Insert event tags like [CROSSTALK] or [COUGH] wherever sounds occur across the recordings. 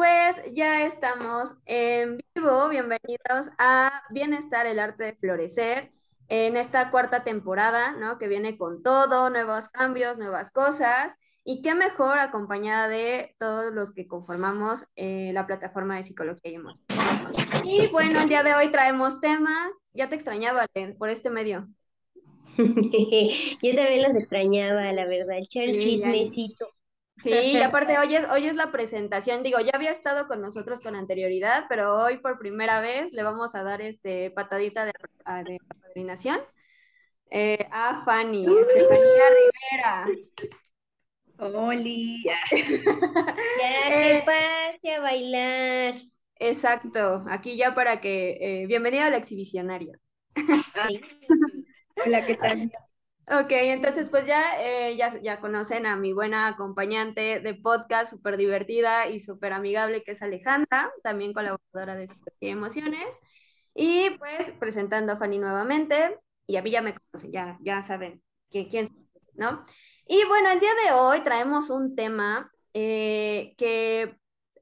Pues ya estamos en vivo. Bienvenidos a Bienestar, el arte de florecer, en esta cuarta temporada, ¿no? Que viene con todo, nuevos cambios, nuevas cosas. Y qué mejor acompañada de todos los que conformamos eh, la plataforma de psicología y emoción. Y bueno, el día de hoy traemos tema. Ya te extrañaba, por este medio. [LAUGHS] Yo también los extrañaba, la verdad, echar el chismecito. Sí, aparte hoy es, hoy es la presentación, digo, ya había estado con nosotros con anterioridad, pero hoy por primera vez le vamos a dar este patadita de, de eh, a Fanny, Estefanía Rivera. Oli. ya que [LAUGHS] eh, pase a bailar. Exacto, aquí ya para que, eh, bienvenida a la exhibicionaria. Hola, ¿qué tal? Ok, entonces pues ya, eh, ya, ya conocen a mi buena acompañante de podcast, súper divertida y súper amigable, que es Alejandra, también colaboradora de Super Emociones. Y pues presentando a Fanny nuevamente, y a mí ya me conocen, ya, ya saben quién, quién ¿no? Y bueno, el día de hoy traemos un tema eh, que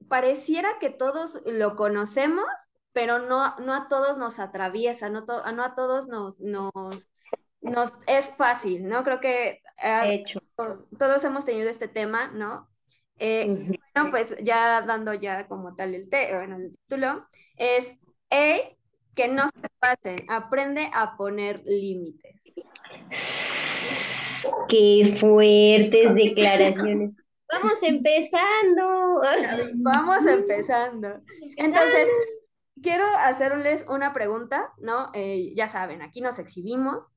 pareciera que todos lo conocemos, pero no, no a todos nos atraviesa, no, no a todos nos, nos nos es fácil, ¿no? Creo que eh, todos hemos tenido este tema, ¿no? Eh, bueno, pues ya dando ya como tal el, bueno, el título, es hey, que no se pasen, aprende a poner límites. Qué fuertes declaraciones. [LAUGHS] Vamos empezando. Vamos empezando. Entonces, quiero hacerles una pregunta, ¿no? Eh, ya saben, aquí nos exhibimos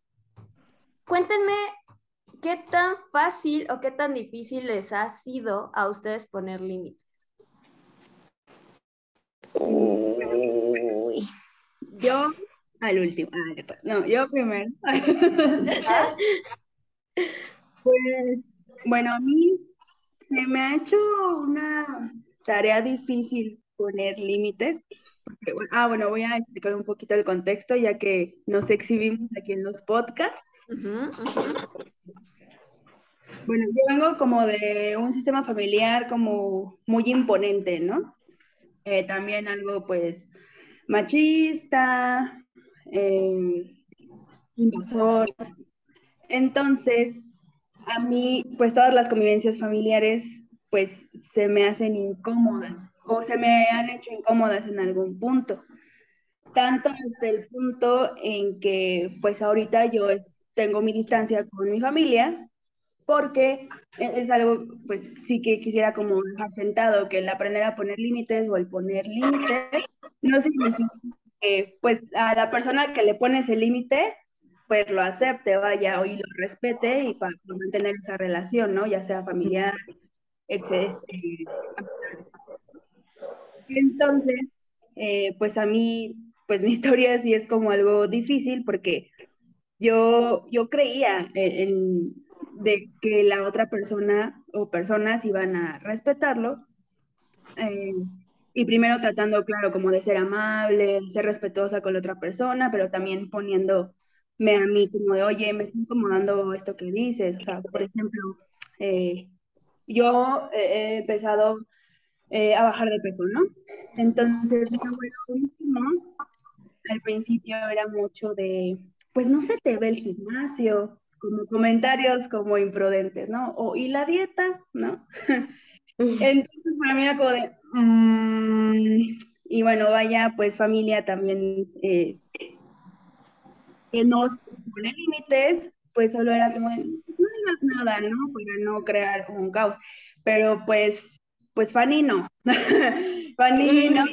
Cuéntenme qué tan fácil o qué tan difícil les ha sido a ustedes poner límites. Yo al último. Ah, no, yo primero. [LAUGHS] pues, bueno, a mí se me ha hecho una tarea difícil poner límites. ah, bueno, voy a explicar un poquito el contexto, ya que nos exhibimos aquí en los podcasts. Bueno, yo vengo como de un sistema familiar como muy imponente, ¿no? Eh, también algo pues machista, eh, invasor. Entonces, a mí pues todas las convivencias familiares pues se me hacen incómodas o se me han hecho incómodas en algún punto. Tanto hasta el punto en que pues ahorita yo tengo mi distancia con mi familia, porque e-, es algo, pues sí que quisiera como dejar sentado, que el aprender a poner límites o el poner límites no significa que pues a la persona que le pones el límite, pues lo acepte, vaya, y lo respete y para mantener esa relación, ¿no? Ya sea familiar, este, entonces, eh, pues a mí, pues mi [LAUGHS] historia sí es como algo difícil porque yo, yo creía en, de que la otra persona o personas iban a respetarlo. Eh, y primero tratando, claro, como de ser amable, ser respetuosa con la otra persona, pero también poniéndome a mí como de, oye, me está incomodando esto que dices. O sea, por ejemplo, eh, yo he empezado eh, a bajar de peso, ¿no? Entonces, al principio era mucho de, pues no se te ve el gimnasio, como comentarios como imprudentes, ¿no? O, y la dieta, ¿no? [LAUGHS] Entonces, para mí era como de, mm", y bueno, vaya, pues familia también eh, que nos pone límites, pues solo era como de, no digas nada, ¿no? Para no crear un caos. Pero pues, pues Fanny no. [LAUGHS] Fanny no,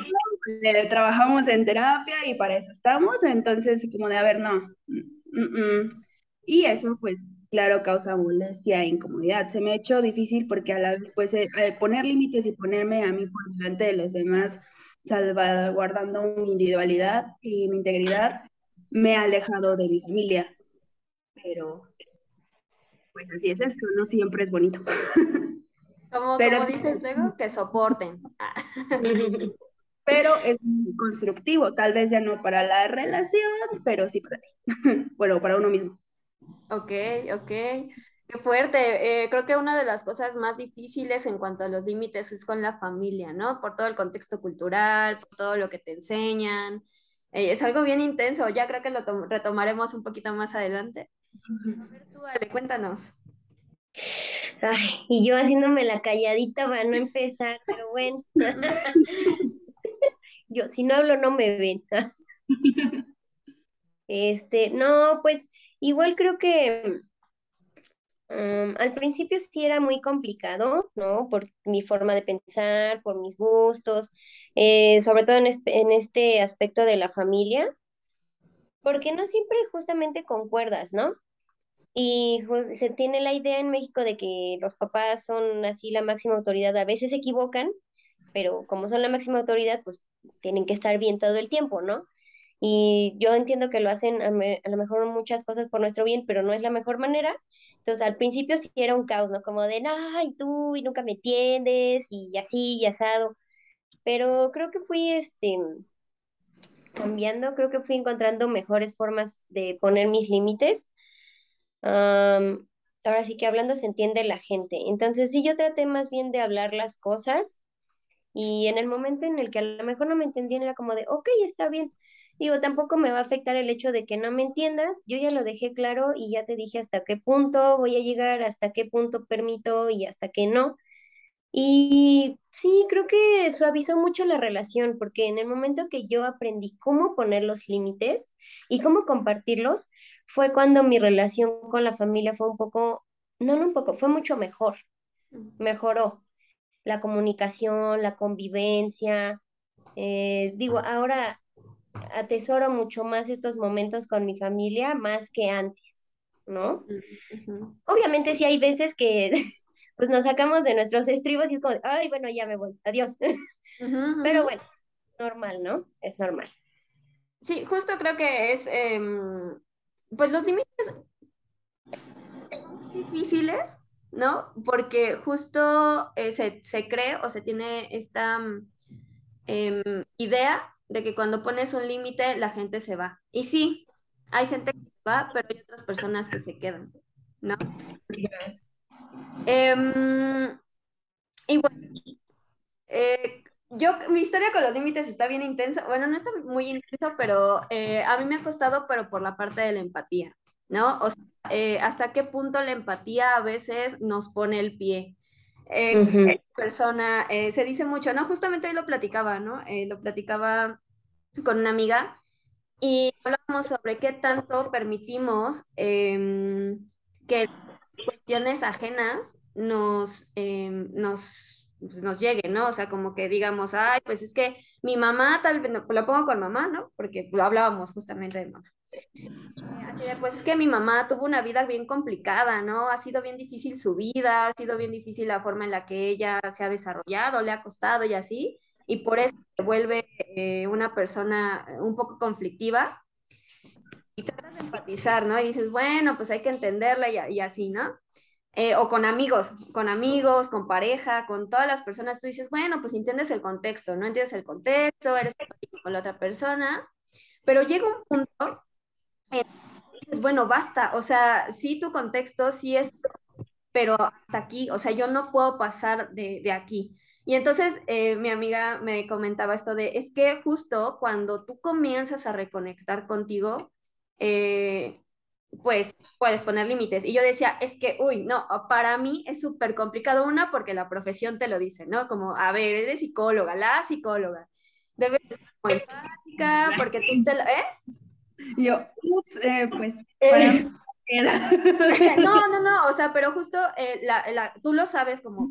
le trabajamos en terapia y para eso estamos, entonces como de, a ver, no. Mm, mm, mm. Y eso pues claro, causa molestia e incomodidad. Se me ha hecho difícil porque a la vez, pues, eh, poner límites y ponerme a mí por delante de los demás, salvaguardando mi individualidad y mi integridad, me ha alejado de mi familia. Pero, pues así es esto, no siempre es bonito. [LAUGHS] Como, Pero dices luego, que soporten. [LAUGHS] Pero es constructivo, tal vez ya no para la relación, pero sí para ti. [LAUGHS] bueno, para uno mismo. Ok, ok. Qué fuerte. Eh, creo que una de las cosas más difíciles en cuanto a los límites es con la familia, ¿no? Por todo el contexto cultural, por todo lo que te enseñan. Eh, es algo bien intenso. Ya creo que lo retomaremos un poquito más adelante. A ver, tú, Ale, cuéntanos. Ay, y yo haciéndome la calladita para no empezar, pero bueno. [LAUGHS] yo, si no hablo, no me ven. [LAUGHS] este, no, pues Igual creo que mm, al principio sí era muy complicado, ¿no? Por mi forma de pensar, por mis gustos, eh, sobre todo en, este aspecto de la familia, porque no siempre justamente concuerdas, ¿no? Y se tiene la idea en México de que los papás son así la máxima autoridad, a veces se equivocan, pero como son la máxima autoridad, pues tienen que estar bien todo el tiempo, ¿no? Y yo entiendo que lo hacen a, lo mejor muchas cosas por nuestro bien, pero no es la mejor manera. Entonces al principio sí era un caos, ¿no? Como de, ay, tú y nunca me entiendes y así y asado. Pero creo que fui este, cambiando, creo que fui encontrando mejores formas de poner mis límites. ahora sí que hablando se entiende la gente. Entonces sí, yo traté más bien de hablar las cosas y en el momento en el que a lo mejor no me entendían era como de, ok, está bien Digo, tampoco me va a afectar el hecho de que no me entiendas. Yo ya lo dejé claro y ya te dije hasta qué punto voy a llegar, hasta qué punto permito y hasta qué no. Y sí, creo que suavizó mucho la relación, porque en el momento que yo aprendí cómo poner los límites y cómo compartirlos, fue cuando mi relación con la familia fue un poco, no, no un poco, fue mucho mejor. Mejoró la comunicación, la convivencia. Eh, digo, ahora atesoro mucho más estos momentos con mi familia más que antes, ¿no? Obviamente sí hay veces que [LAUGHS] pues nos sacamos de nuestros estribos y es como, ay, bueno, ya me voy, adiós. [LAUGHS] Pero bueno, normal, ¿no? Es normal. Sí, justo creo que es, em, pues los límites difíciles, ¿no? Porque justo eh, se, se, cree o se tiene esta em, idea de que cuando pones un límite la gente se va. Y sí, hay gente que va, pero hay otras personas que se quedan, ¿no? Em, y bueno, eh, yo, mi historia con los límites está bien intensa, bueno, no está muy intensa, pero eh, a mí me ha costado, pero por la parte de la empatía, ¿no? O sea, eh, hasta qué punto la empatía a veces nos pone el pie. Eh, persona, eh, se dice mucho, ¿no? Justamente hoy lo platicaba, ¿no? Eh, lo platicaba con una amiga y hablábamos sobre qué tanto permitimos em, que cuestiones ajenas nos, em, nos, pues, nos lleguen, ¿no? O sea, como que digamos, ay, pues es que mi mamá, tal vez, lo pongo con mamá, ¿no? Porque lo hablábamos justamente de mamá. Así de, pues es que mi mamá tuvo una vida bien complicada, ¿no? Ha sido bien difícil su vida, ha sido bien difícil la forma en la que ella se ha desarrollado, le ha costado y así, y por eso se vuelve eh, una persona un poco conflictiva. Y tratas de empatizar, ¿no? Y dices, bueno, pues hay que entenderla y, así, ¿no? Eh, o con amigos, con amigos, con pareja, con todas las personas, tú dices, bueno, pues entiendes el contexto, no entiendes el contexto, eres con la otra persona, pero llega un punto dices, bueno, basta, o sea, sí tu contexto, sí es, pero hasta aquí, o sea, yo no puedo pasar de, aquí. Y entonces eh, mi amiga me comentaba esto de, es que justo cuando tú comienzas a reconectar contigo, eh, pues puedes poner límites. Y yo decía, es que, uy, no, para mí es súper complicado, una, porque la profesión te lo dice, ¿no? Como, a ver, eres psicóloga, la psicóloga, debes ser empática, porque tú te lo, ¿eh? Yo, ups, eh, pues para mí [LAUGHS] [LAUGHS] no, no, no, o sea, pero justo eh, la, tú lo sabes como...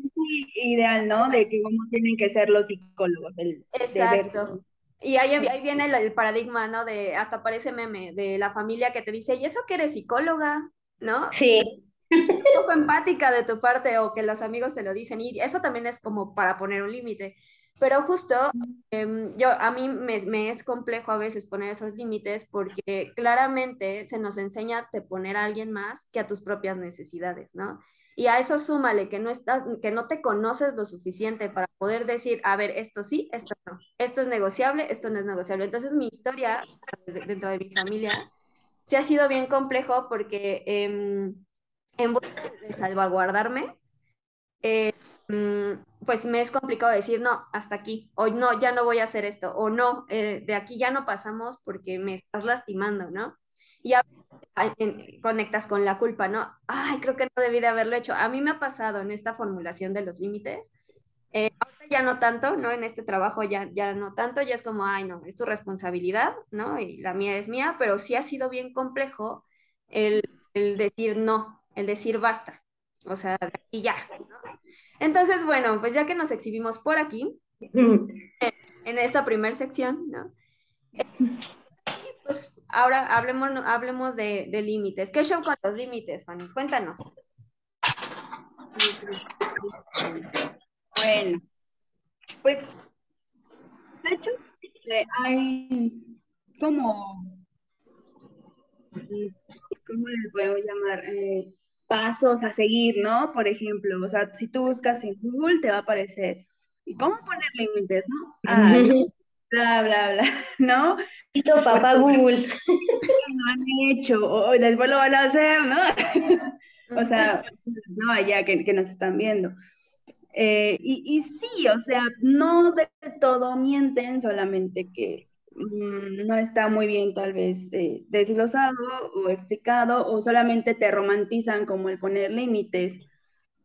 ideal, ¿no? De que cómo tienen que ser los psicólogos. El Exacto. Y ahí, ahí viene el, paradigma, ¿no? De, hasta parece meme, de la familia que te dice, ¿y eso que eres psicóloga? ¿No? Sí. Un poco empática de tu parte o que los amigos te lo dicen y eso también es como para poner un límite. Pero justo em, yo a mí me, me, es complejo a veces poner esos límites porque claramente se nos enseña a te poner a alguien más que a tus propias necesidades, ¿no? Y a eso súmale que no estás, que no te conoces lo suficiente para poder decir, a ver, esto sí, esto no, esto es negociable, esto no es negociable. Entonces mi historia dentro de mi familia sí ha sido bien complejo porque eh, en busca de salvaguardarme, eh, pues me es complicado decir, no, hasta aquí, o no, ya no voy a hacer esto, o no, eh, de aquí ya no pasamos porque me estás lastimando, ¿no? Y a conectas con la culpa, ¿no? Ay, creo que no debí de haberlo hecho. A mí me ha pasado en esta formulación de los límites, eh, ya no tanto, ¿no? En este trabajo ya, ya no tanto, ya es como, ay, no, es tu responsabilidad, ¿no? Y la mía es mía, pero sí ha sido bien complejo el, el decir no, el decir basta, o sea, aquí ya, ¿no? Entonces, bueno, pues ya que nos exhibimos por aquí, en esta primera sección, ¿no? pues ahora hablemos, hablemos de, límites. ¿Qué show con los límites, Fanny? Cuéntanos. Bueno, pues, de hecho, eh, hay como, ¿cómo les puedo llamar? Eh, pasos a seguir, ¿no? Por ejemplo, o sea, si tú buscas en Google te va a aparecer, ¿y cómo poner límites, no? Ah, bla, bla, bla, [LAUGHS] ¿no? papá Google. [LAUGHS] Lo han hecho, o después lo van a hacer, ¿no? [LAUGHS] o sea, no, allá que, que nos están viendo. Eh, y, y, sí, o sea, no de todo mienten, solamente que Mm, no está muy bien tal vez eh, desglosado o explicado o solamente te romantizan como el poner límites.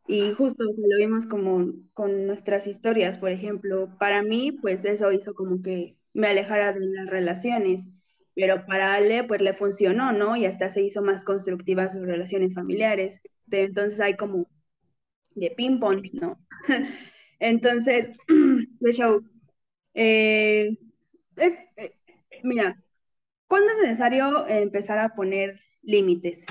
Y justo se lo vimos como con nuestras historias, por ejemplo, para mí pues eso hizo como que me alejara de las relaciones, pero para Ale pues le funcionó, ¿no? Y hasta se hizo más constructiva sus relaciones familiares. Pero entonces hay como de ping-pong, ¿no? [LAUGHS] entonces, [CLEARS THROAT] de show. Eh, es, eh, mira, ¿cuándo es necesario empezar a poner límites?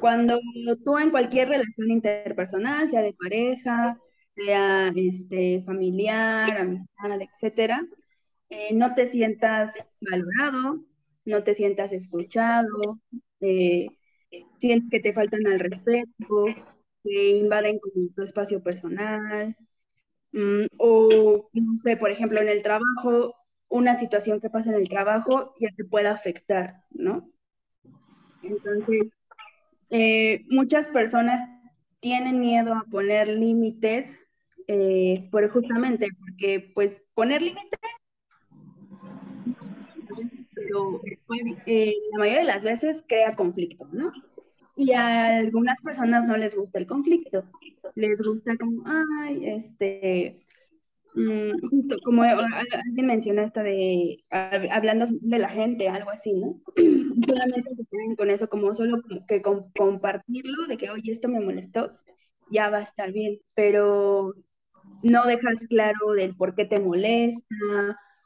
Cuando tú en cualquier relación interpersonal, sea de pareja, sea este, familiar, amistad, etcétera, eh, no te sientas valorado, no te sientas escuchado, eh, sientes que te faltan al respeto, que invaden tu espacio personal, mm, o no sé, por ejemplo, en el trabajo una situación que pasa en el trabajo ya te pueda afectar, ¿no? Entonces, eh, muchas personas tienen miedo a poner límites, eh, por justamente porque, pues, poner límites, pero eh, la mayoría de las veces crea conflicto, ¿no? Y a algunas personas no les gusta el conflicto, les gusta como, ay, este, Mm, justo como alguien mencionó esta de hablando de la gente, algo así, ¿no? [CLEARS THROAT] Solamente se quedan con eso, como solo que compartirlo, de que, oye, esto me molestó, ya va a estar bien, pero no dejas claro del por qué te molesta,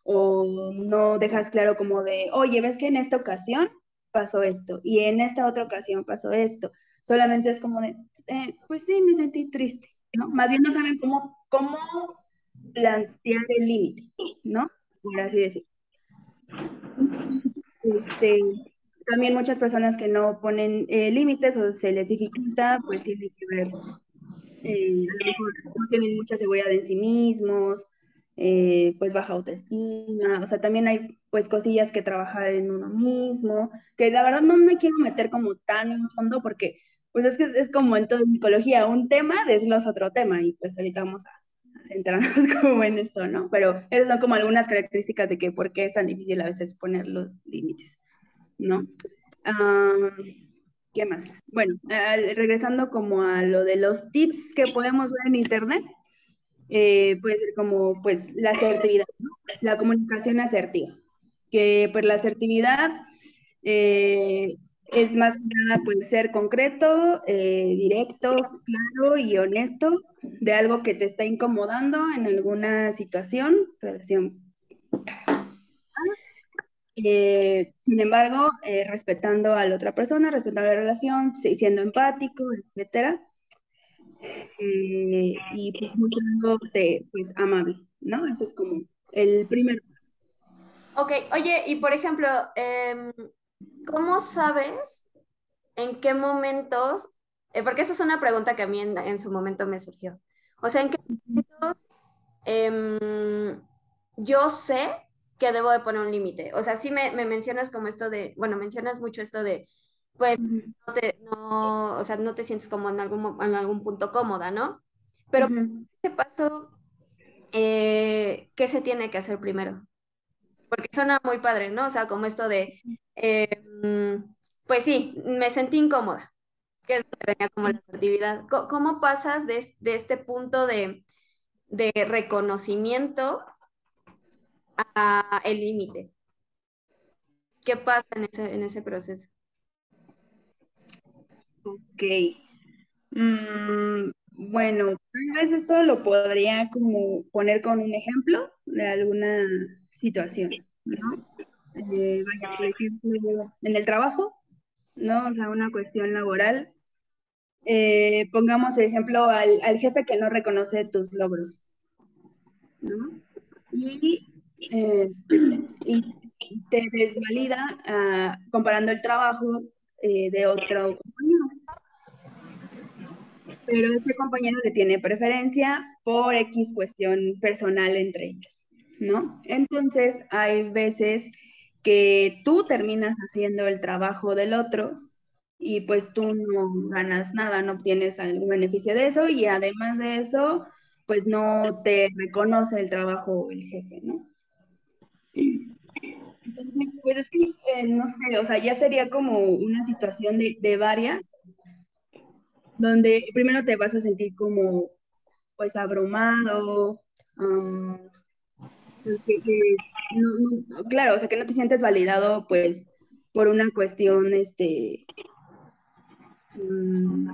o no dejas claro como de, oye, ves que en esta ocasión pasó esto, y en esta otra ocasión pasó esto. Solamente es como de, eh, pues sí, me sentí triste, ¿no? Más bien no saben cómo, cómo plantear el límite, ¿no? Por así decirlo. Este, también muchas personas que no ponen eh, límites o se les dificulta, pues tiene que ver, eh, a lo mejor no tienen mucha seguridad en sí mismos, eh, pues baja autoestima, o sea, también hay pues cosillas que trabajar en uno mismo, que la verdad no me quiero meter como tan en fondo porque pues es que es como en toda psicología, un tema desglosa otro tema y pues ahorita vamos a centrarnos [LAUGHS] como en esto, ¿no? Pero esas son como algunas características de que por qué es tan difícil a veces poner los límites, ¿no? ¿Qué más? Bueno, regresando como a lo de los tips que podemos ver en internet, eh, puede ser como pues la asertividad, la comunicación asertiva, que pues la asertividad eh, es más que nada pues ser concreto, eh, directo, claro y honesto de algo que te está incomodando en alguna situación, relación. Eh, sin embargo, eh, respetando a la otra persona, respetando la relación, siendo empático, etcétera. y pues mostrándote pues amable, ¿no? Ese es como el primer Ok, oye, y por ejemplo, em, ¿cómo sabes en qué momentos? Eh, porque esa es una pregunta que a mí en, su momento me surgió. O sea, ¿en qué momentos em, yo sé que debo de poner un límite? O sea, sí me, mencionas como esto de, bueno, mencionas mucho esto de, pues, no te, no, o sea, no te sientes como en algún, en algún punto cómoda, ¿no? Pero, ¿qué pasó? Eh, ¿qué se tiene que hacer primero? Porque suena muy padre, ¿no? O sea, como esto de, eh, mm, pues sí, me sentí incómoda, que es que venía como la asertividad. ¿Cómo pasas de, este punto de, reconocimiento a el límite? ¿Qué pasa en ese, en ese proceso? Ok. Mm, bueno, tal vez esto lo podría como poner con un ejemplo de alguna situación, ¿no? Eh, vaya, por ejemplo, en el trabajo, ¿no? O sea, una cuestión laboral. Eh, pongamos ejemplo al, jefe que no reconoce tus logros, ¿no? Y, eh, te desvalida ah, comparando el trabajo de otro compañero pero este compañero le tiene preferencia por X cuestión personal entre ellos, ¿no? Entonces, hay veces que tú terminas haciendo el trabajo del otro y pues tú no ganas nada, no obtienes algún beneficio de eso y además de eso, pues no te reconoce el trabajo el jefe, ¿no? Entonces, pues es que, eh, no sé, o sea, ya sería como una situación de, de varias donde primero te vas a sentir como pues abrumado, pues, claro, o sea que no te sientes validado pues por una cuestión, este... Mm,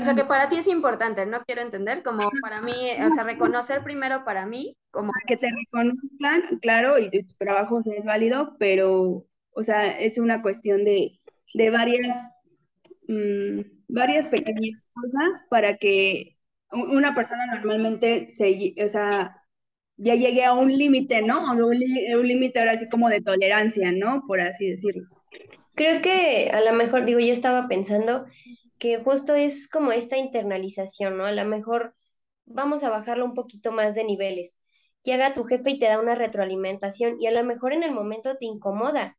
o sea que para ti es importante, no quiero entender, como para mí, o sea, reconocer primero para mí, como... Que te reconozcan, claro, y tu trabajo es válido, pero, o sea, es una cuestión de, de varias Mm, varias pequeñas cosas para que una persona normalmente se, o sea, ya llegue a un límite, ¿no? Un, un límite ahora así como de tolerancia, ¿no? Por así decirlo. Creo que a lo mejor, digo, yo estaba pensando que justo es como esta internalización, ¿no? A lo mejor vamos a bajarlo un poquito más de niveles. Llega tu jefe y te da una retroalimentación y a lo mejor en el momento te incomoda.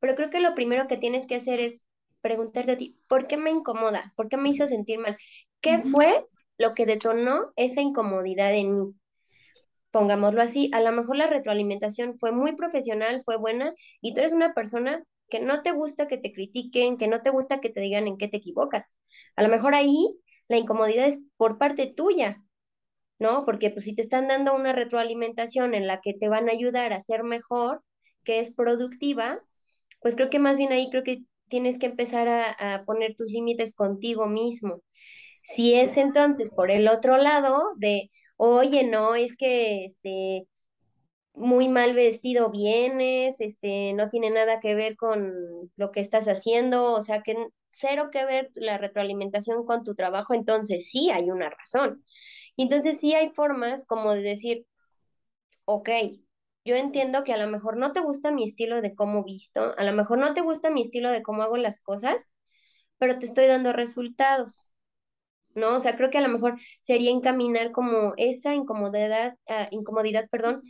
Pero creo que lo primero que tienes que hacer es preguntarte a ti, ¿por qué me incomoda? ¿Por qué me hizo sentir mal? ¿Qué fue lo que detonó esa incomodidad en mí? Pongámoslo así, a lo mejor la retroalimentación fue muy profesional, fue buena, y tú eres una persona que no te gusta que te critiquen, que no te gusta que te digan en qué te equivocas. A lo mejor ahí la incomodidad es por parte tuya, ¿no? Porque pues si te están dando una retroalimentación en la que te van a ayudar a ser mejor, que es productiva, pues creo que más bien ahí creo que tienes que empezar a, poner tus límites contigo mismo. Si es entonces por el otro lado de, oye, no, es que este, muy mal vestido vienes, este, no tiene nada que ver con lo que estás haciendo, o sea que cero que ver la retroalimentación con tu trabajo, entonces sí hay una razón. Entonces sí hay formas como de decir, ok, yo entiendo que a lo mejor no te gusta mi estilo de cómo visto, a lo mejor no te gusta mi estilo de cómo hago las cosas, pero te estoy dando resultados, ¿no? O sea, creo que a lo mejor sería encaminar como esa incomodidad, uh, incomodidad, perdón,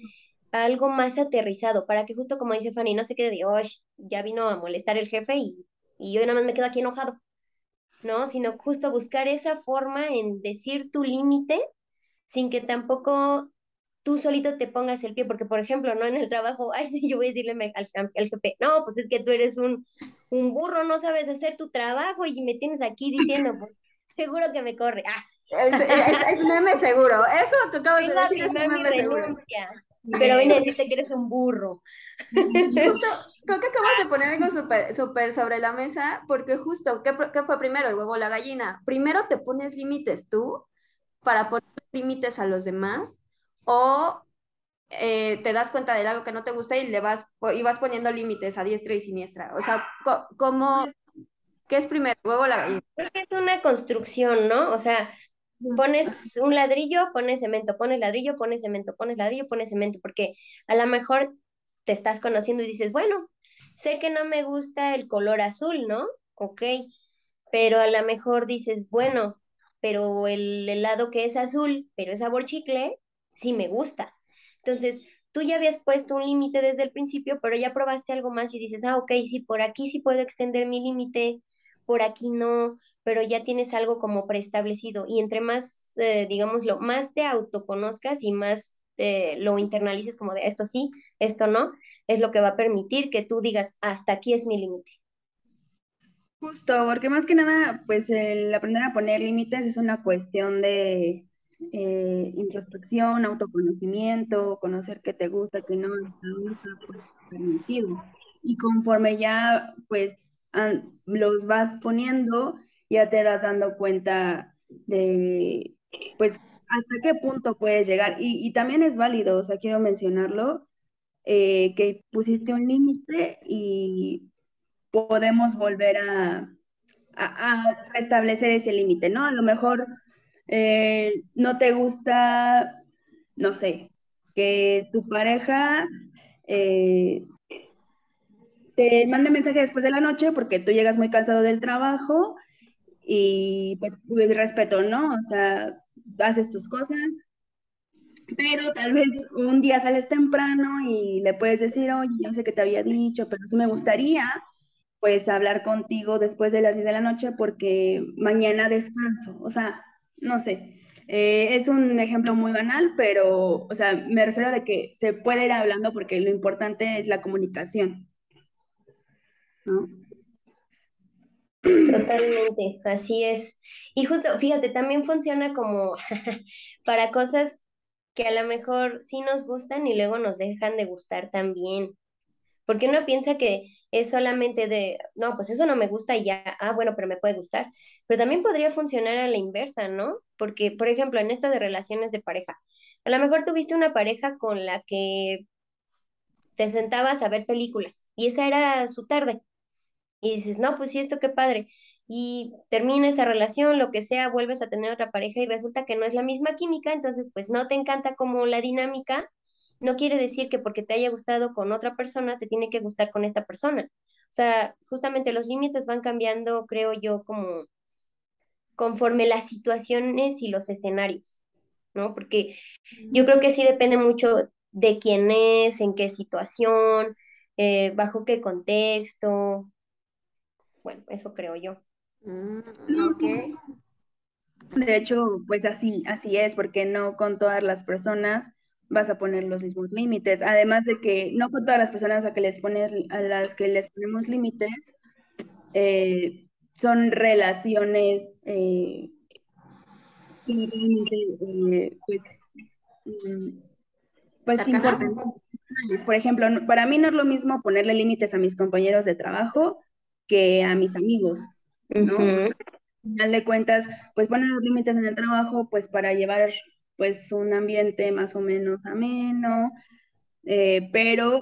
a algo más aterrizado, para que justo como dice Fanny, no se quede de, oh, ya vino a molestar el jefe y, y yo nada más me quedo aquí enojado, ¿no? Sino justo buscar esa forma en decir tu límite sin que tampoco tú solito te pongas el pie, porque por ejemplo, ¿no? En el trabajo, [LAUGHS] ay, yo voy a decirle al, al jefe, no, pues es que tú eres un, un burro, no sabes hacer tu trabajo y me tienes aquí diciendo, pues seguro que me corre. Ah. Es, meme seguro, eso que acabas de decir es meme seguro. Pero ven a decirte que eres un burro. justo, creo que acabas de poner algo súper súper sobre la mesa, porque justo, ¿qué, ¿qué, fue primero, el huevo o la gallina? Primero te pones límites tú para poner límites a los demás, o eh, te das cuenta de algo que no te gusta y le vas, y vas poniendo límites a diestra y siniestra. O sea, ¿cómo, ¿qué es primero, huevo la gallina? Creo que es una construcción, ¿no? O sea, pones un ladrillo, pones cemento, pones ladrillo, pones cemento, pones ladrillo, pones cemento, porque a lo mejor te estás conociendo y dices, bueno, sé que no me gusta el color azul, ¿no? Ok, pero a lo mejor dices, bueno, pero el helado que es azul, pero es sabor chicle, sí me gusta. Entonces, tú ya habías puesto un límite desde el principio, pero ya probaste algo más y dices, ah, ok, sí, por aquí sí puedo extender mi límite, por aquí no, pero ya tienes algo como preestablecido. Y entre más, eh, digámoslo, más te autoconozcas y más lo internalices como de esto sí, esto no, es lo que va a permitir que tú digas, hasta aquí es mi límite. Justo, porque más que nada, pues el aprender a poner límites es una cuestión de eh, introspección, autoconocimiento, conocer qué te gusta, qué no, hasta dónde está pues, permitido. Y conforme ya pues los vas poniendo, ya te das dando cuenta de pues hasta qué punto puedes llegar. Y, y también es válido, o sea, quiero mencionarlo, eh, que pusiste un límite y podemos volver a, a, restablecer ese límite, ¿no? A lo mejor eh, no te gusta, no sé, que tu pareja eh, te mande mensaje después de la noche porque tú llegas muy cansado del trabajo y pues, pues respeto, ¿no? O sea, haces tus cosas, pero tal vez un día sales temprano y le puedes decir, oye, yo sé que te había dicho, pero sí me gustaría pues hablar contigo después de las 10 de la noche porque mañana descanso. O sea, no sé. Eh, es un ejemplo muy banal, pero, o sea, me refiero a que se puede ir hablando porque lo importante es la comunicación. Totalmente, así es. Y justo, fíjate, también funciona como [LAUGHS] para cosas que a lo mejor sí nos gustan y luego nos dejan de gustar también. Porque uno piensa que es solamente de, no, pues eso no me gusta y ya, ah, bueno, pero me puede gustar. Pero también podría funcionar a la inversa, ¿no? Porque, por ejemplo, en esto de relaciones de pareja, a lo mejor tuviste una pareja con la que te sentabas a ver películas y esa era su tarde. Y dices, no, pues sí, esto qué padre. Y termina esa relación, lo que sea, vuelves a tener otra pareja y resulta que no es la misma química, entonces pues no te encanta como la dinámica no quiere decir que porque te haya gustado con otra persona, te tiene que gustar con esta persona. O sea, justamente los límites van cambiando, creo yo, como conforme las situaciones y los escenarios, ¿no? Porque yo creo que sí depende mucho de quién es, en qué situación, eh, bajo qué contexto. Bueno, eso creo yo. Mm, de hecho, pues así, así es, porque no con todas las personas vas a poner los mismos límites. Además de que no con todas las personas a, que les pones, a las que les ponemos límites eh, son relaciones eh, realmente, eh, pues, mm, pues importantes. Por ejemplo, para mí no es lo mismo ponerle límites a mis compañeros de trabajo que a mis amigos, ¿no? Al final de cuentas, pues poner los límites en el trabajo, pues para llevar pues un ambiente más o menos ameno, eh, pero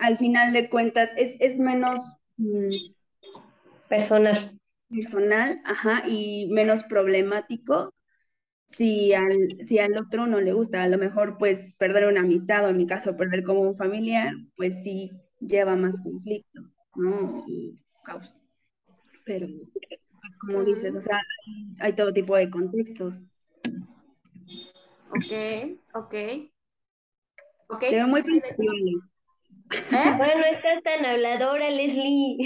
al final de cuentas es, menos mm, personal. Personal, ajá, y menos problemático si al, si al otro no le gusta. A lo mejor pues perder una amistad o en mi caso perder como un familiar, pues sí lleva más conflicto, ¿no? Causa. Pero pues, como dices, o sea, hay todo tipo de contextos. Ok, ok. Ok. Te veo muy pensativa, ¿Eh? [LAUGHS] Bueno, no estás tan habladora, Leslie.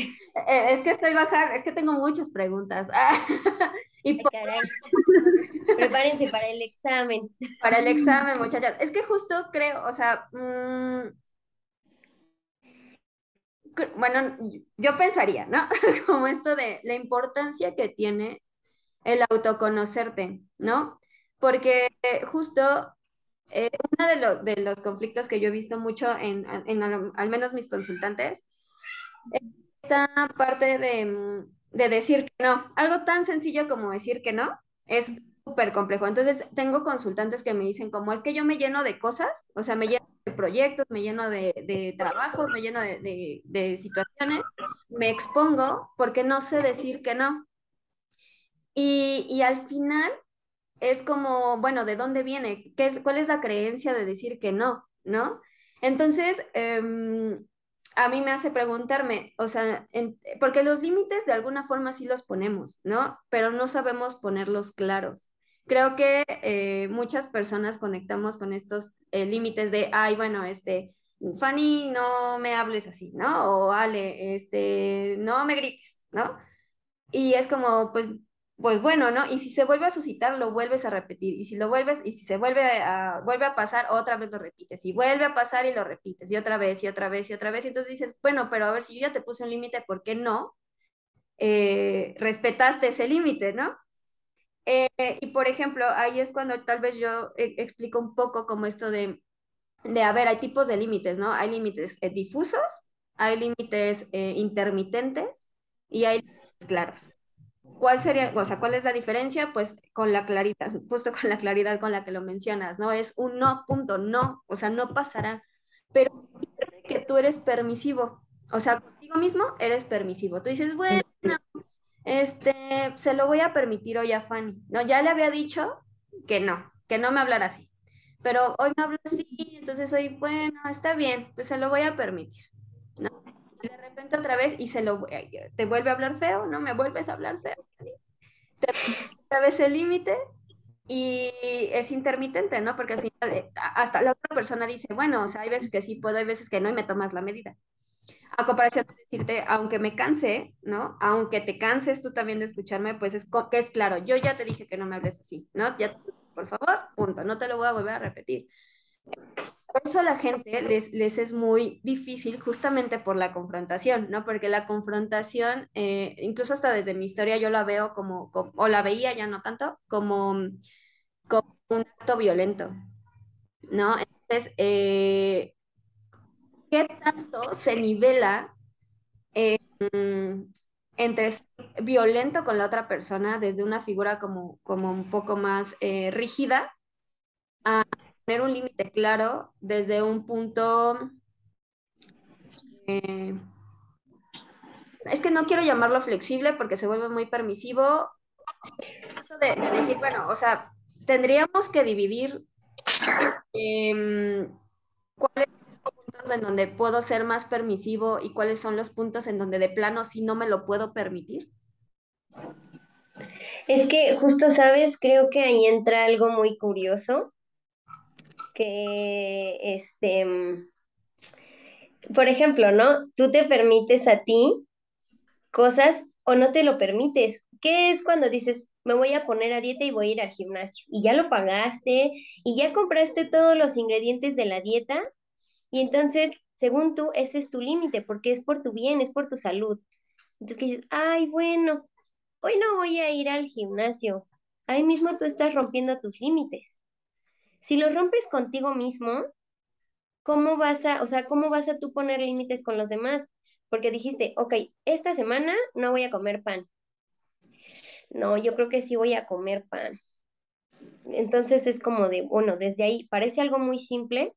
Eh, es que estoy bajar, es que tengo muchas preguntas. [LAUGHS] y [LAUGHS] Prepárense para el examen. Para el examen, muchachas. Es que justo creo, o sea, mm, bueno, yo pensaría, ¿no? [LAUGHS] Como esto de la importancia que tiene el autoconocerte, ¿no? porque justo eh, uno de, los conflictos que yo he visto mucho en, al, menos mis consultantes esta parte de, mm, de decir que no, algo tan sencillo como decir que no, es súper complejo. Entonces, tengo consultantes que me dicen como es que yo me lleno de cosas, o sea, me lleno de proyectos, me lleno de, de trabajos, me lleno de, de, situaciones, me expongo porque no sé decir que no. Y, y al final es como, bueno, ¿de dónde viene? ¿Qué es, ¿Cuál es la creencia de decir que no? ¿No? Entonces, em, a mí me hace preguntarme, o sea, porque los límites de alguna forma sí los ponemos, ¿no? Pero no sabemos ponerlos claros. Creo que eh, muchas personas conectamos con estos eh, límites de, ay, bueno, este, Fanny, no me hables así, ¿no? O Ale, este, no me grites, ¿no? Y es como, pues, pues bueno, ¿no? Y si se vuelve a suscitar, lo vuelves a repetir. Y si lo vuelves, y si se vuelve a, vuelve a pasar, otra vez lo repites. Y vuelve a pasar y lo repites. Y otra vez, y otra vez, y otra vez. Y entonces dices, bueno, pero a ver, si yo ya te puse un límite, ¿por qué no? eh, respetaste ese límite, ¿no? Eh, y por ejemplo, ahí es cuando tal vez yo eh, explico un poco como esto de, de, a ver, hay tipos de límites, ¿no? Hay límites eh, difusos, hay límites eh, intermitentes y hay límites claros. ¿Cuál sería, o sea, cuál es la diferencia? Pues con la claridad, [LAUGHS] justo con la claridad con la que lo mencionas, ¿no? Es un no, punto, no, o sea, no pasará, pero que tú eres permisivo, o sea, contigo mismo eres permisivo. Tú dices, bueno, este, se lo voy a permitir hoy a Fanny. No, ya le había dicho que no, que no me hablara así, pero hoy me habla así, entonces hoy, bueno, está bien, pues se lo voy a permitir, de repente otra vez y se lo, te vuelve a hablar feo, ¿no? Me vuelves a hablar feo otra vez el límite y es intermitente, ¿no? Porque al final eh, hasta la otra persona dice, bueno, o sea, hay veces que sí puedo, hay veces que no y me tomas la medida. A comparación de decirte, aunque me canse, ¿no? Aunque te canses tú también de escucharme, pues es que es claro, yo ya te dije que no me hables así, ¿no? Ya, por favor, punto, no te lo voy a volver a repetir. Por eso a la gente les, les es muy difícil justamente por la confrontación, ¿no? Porque la confrontación, eh, incluso hasta desde mi historia yo la veo como, como, o la veía ya no tanto, como, como un acto violento, ¿no? Entonces, eh, ¿qué tanto se nivela entre violento con la otra persona desde una figura como, como un poco más eh, rígida a poner un límite claro desde un punto... Eh, es que no quiero llamarlo flexible porque se vuelve muy permisivo. De, de decir, bueno, o sea, tendríamos que dividir eh, los en donde puedo ser más permisivo y cuáles son los puntos en donde de plano sí no me lo puedo permitir. Es que justo, sabes, creo que ahí entra algo muy curioso que este, por ejemplo, ¿no? Tú te permites a ti cosas o no te lo permites. ¿Qué es cuando dices, me voy a poner a dieta y voy a ir al gimnasio? Y ya lo pagaste y ya compraste todos los ingredientes de la dieta y entonces, según tú, ese es tu límite porque es por tu bien, es por tu salud. Entonces dices, ay, bueno, hoy no voy a ir al gimnasio. Ahí mismo tú estás rompiendo tus límites. Si los rompes contigo mismo, ¿cómo vas a, o sea, cómo vas a tú poner límites con los demás? Porque dijiste, ok, esta semana no voy a comer pan. No, yo creo que sí voy a comer pan. Entonces es como de, bueno, desde ahí parece algo muy simple,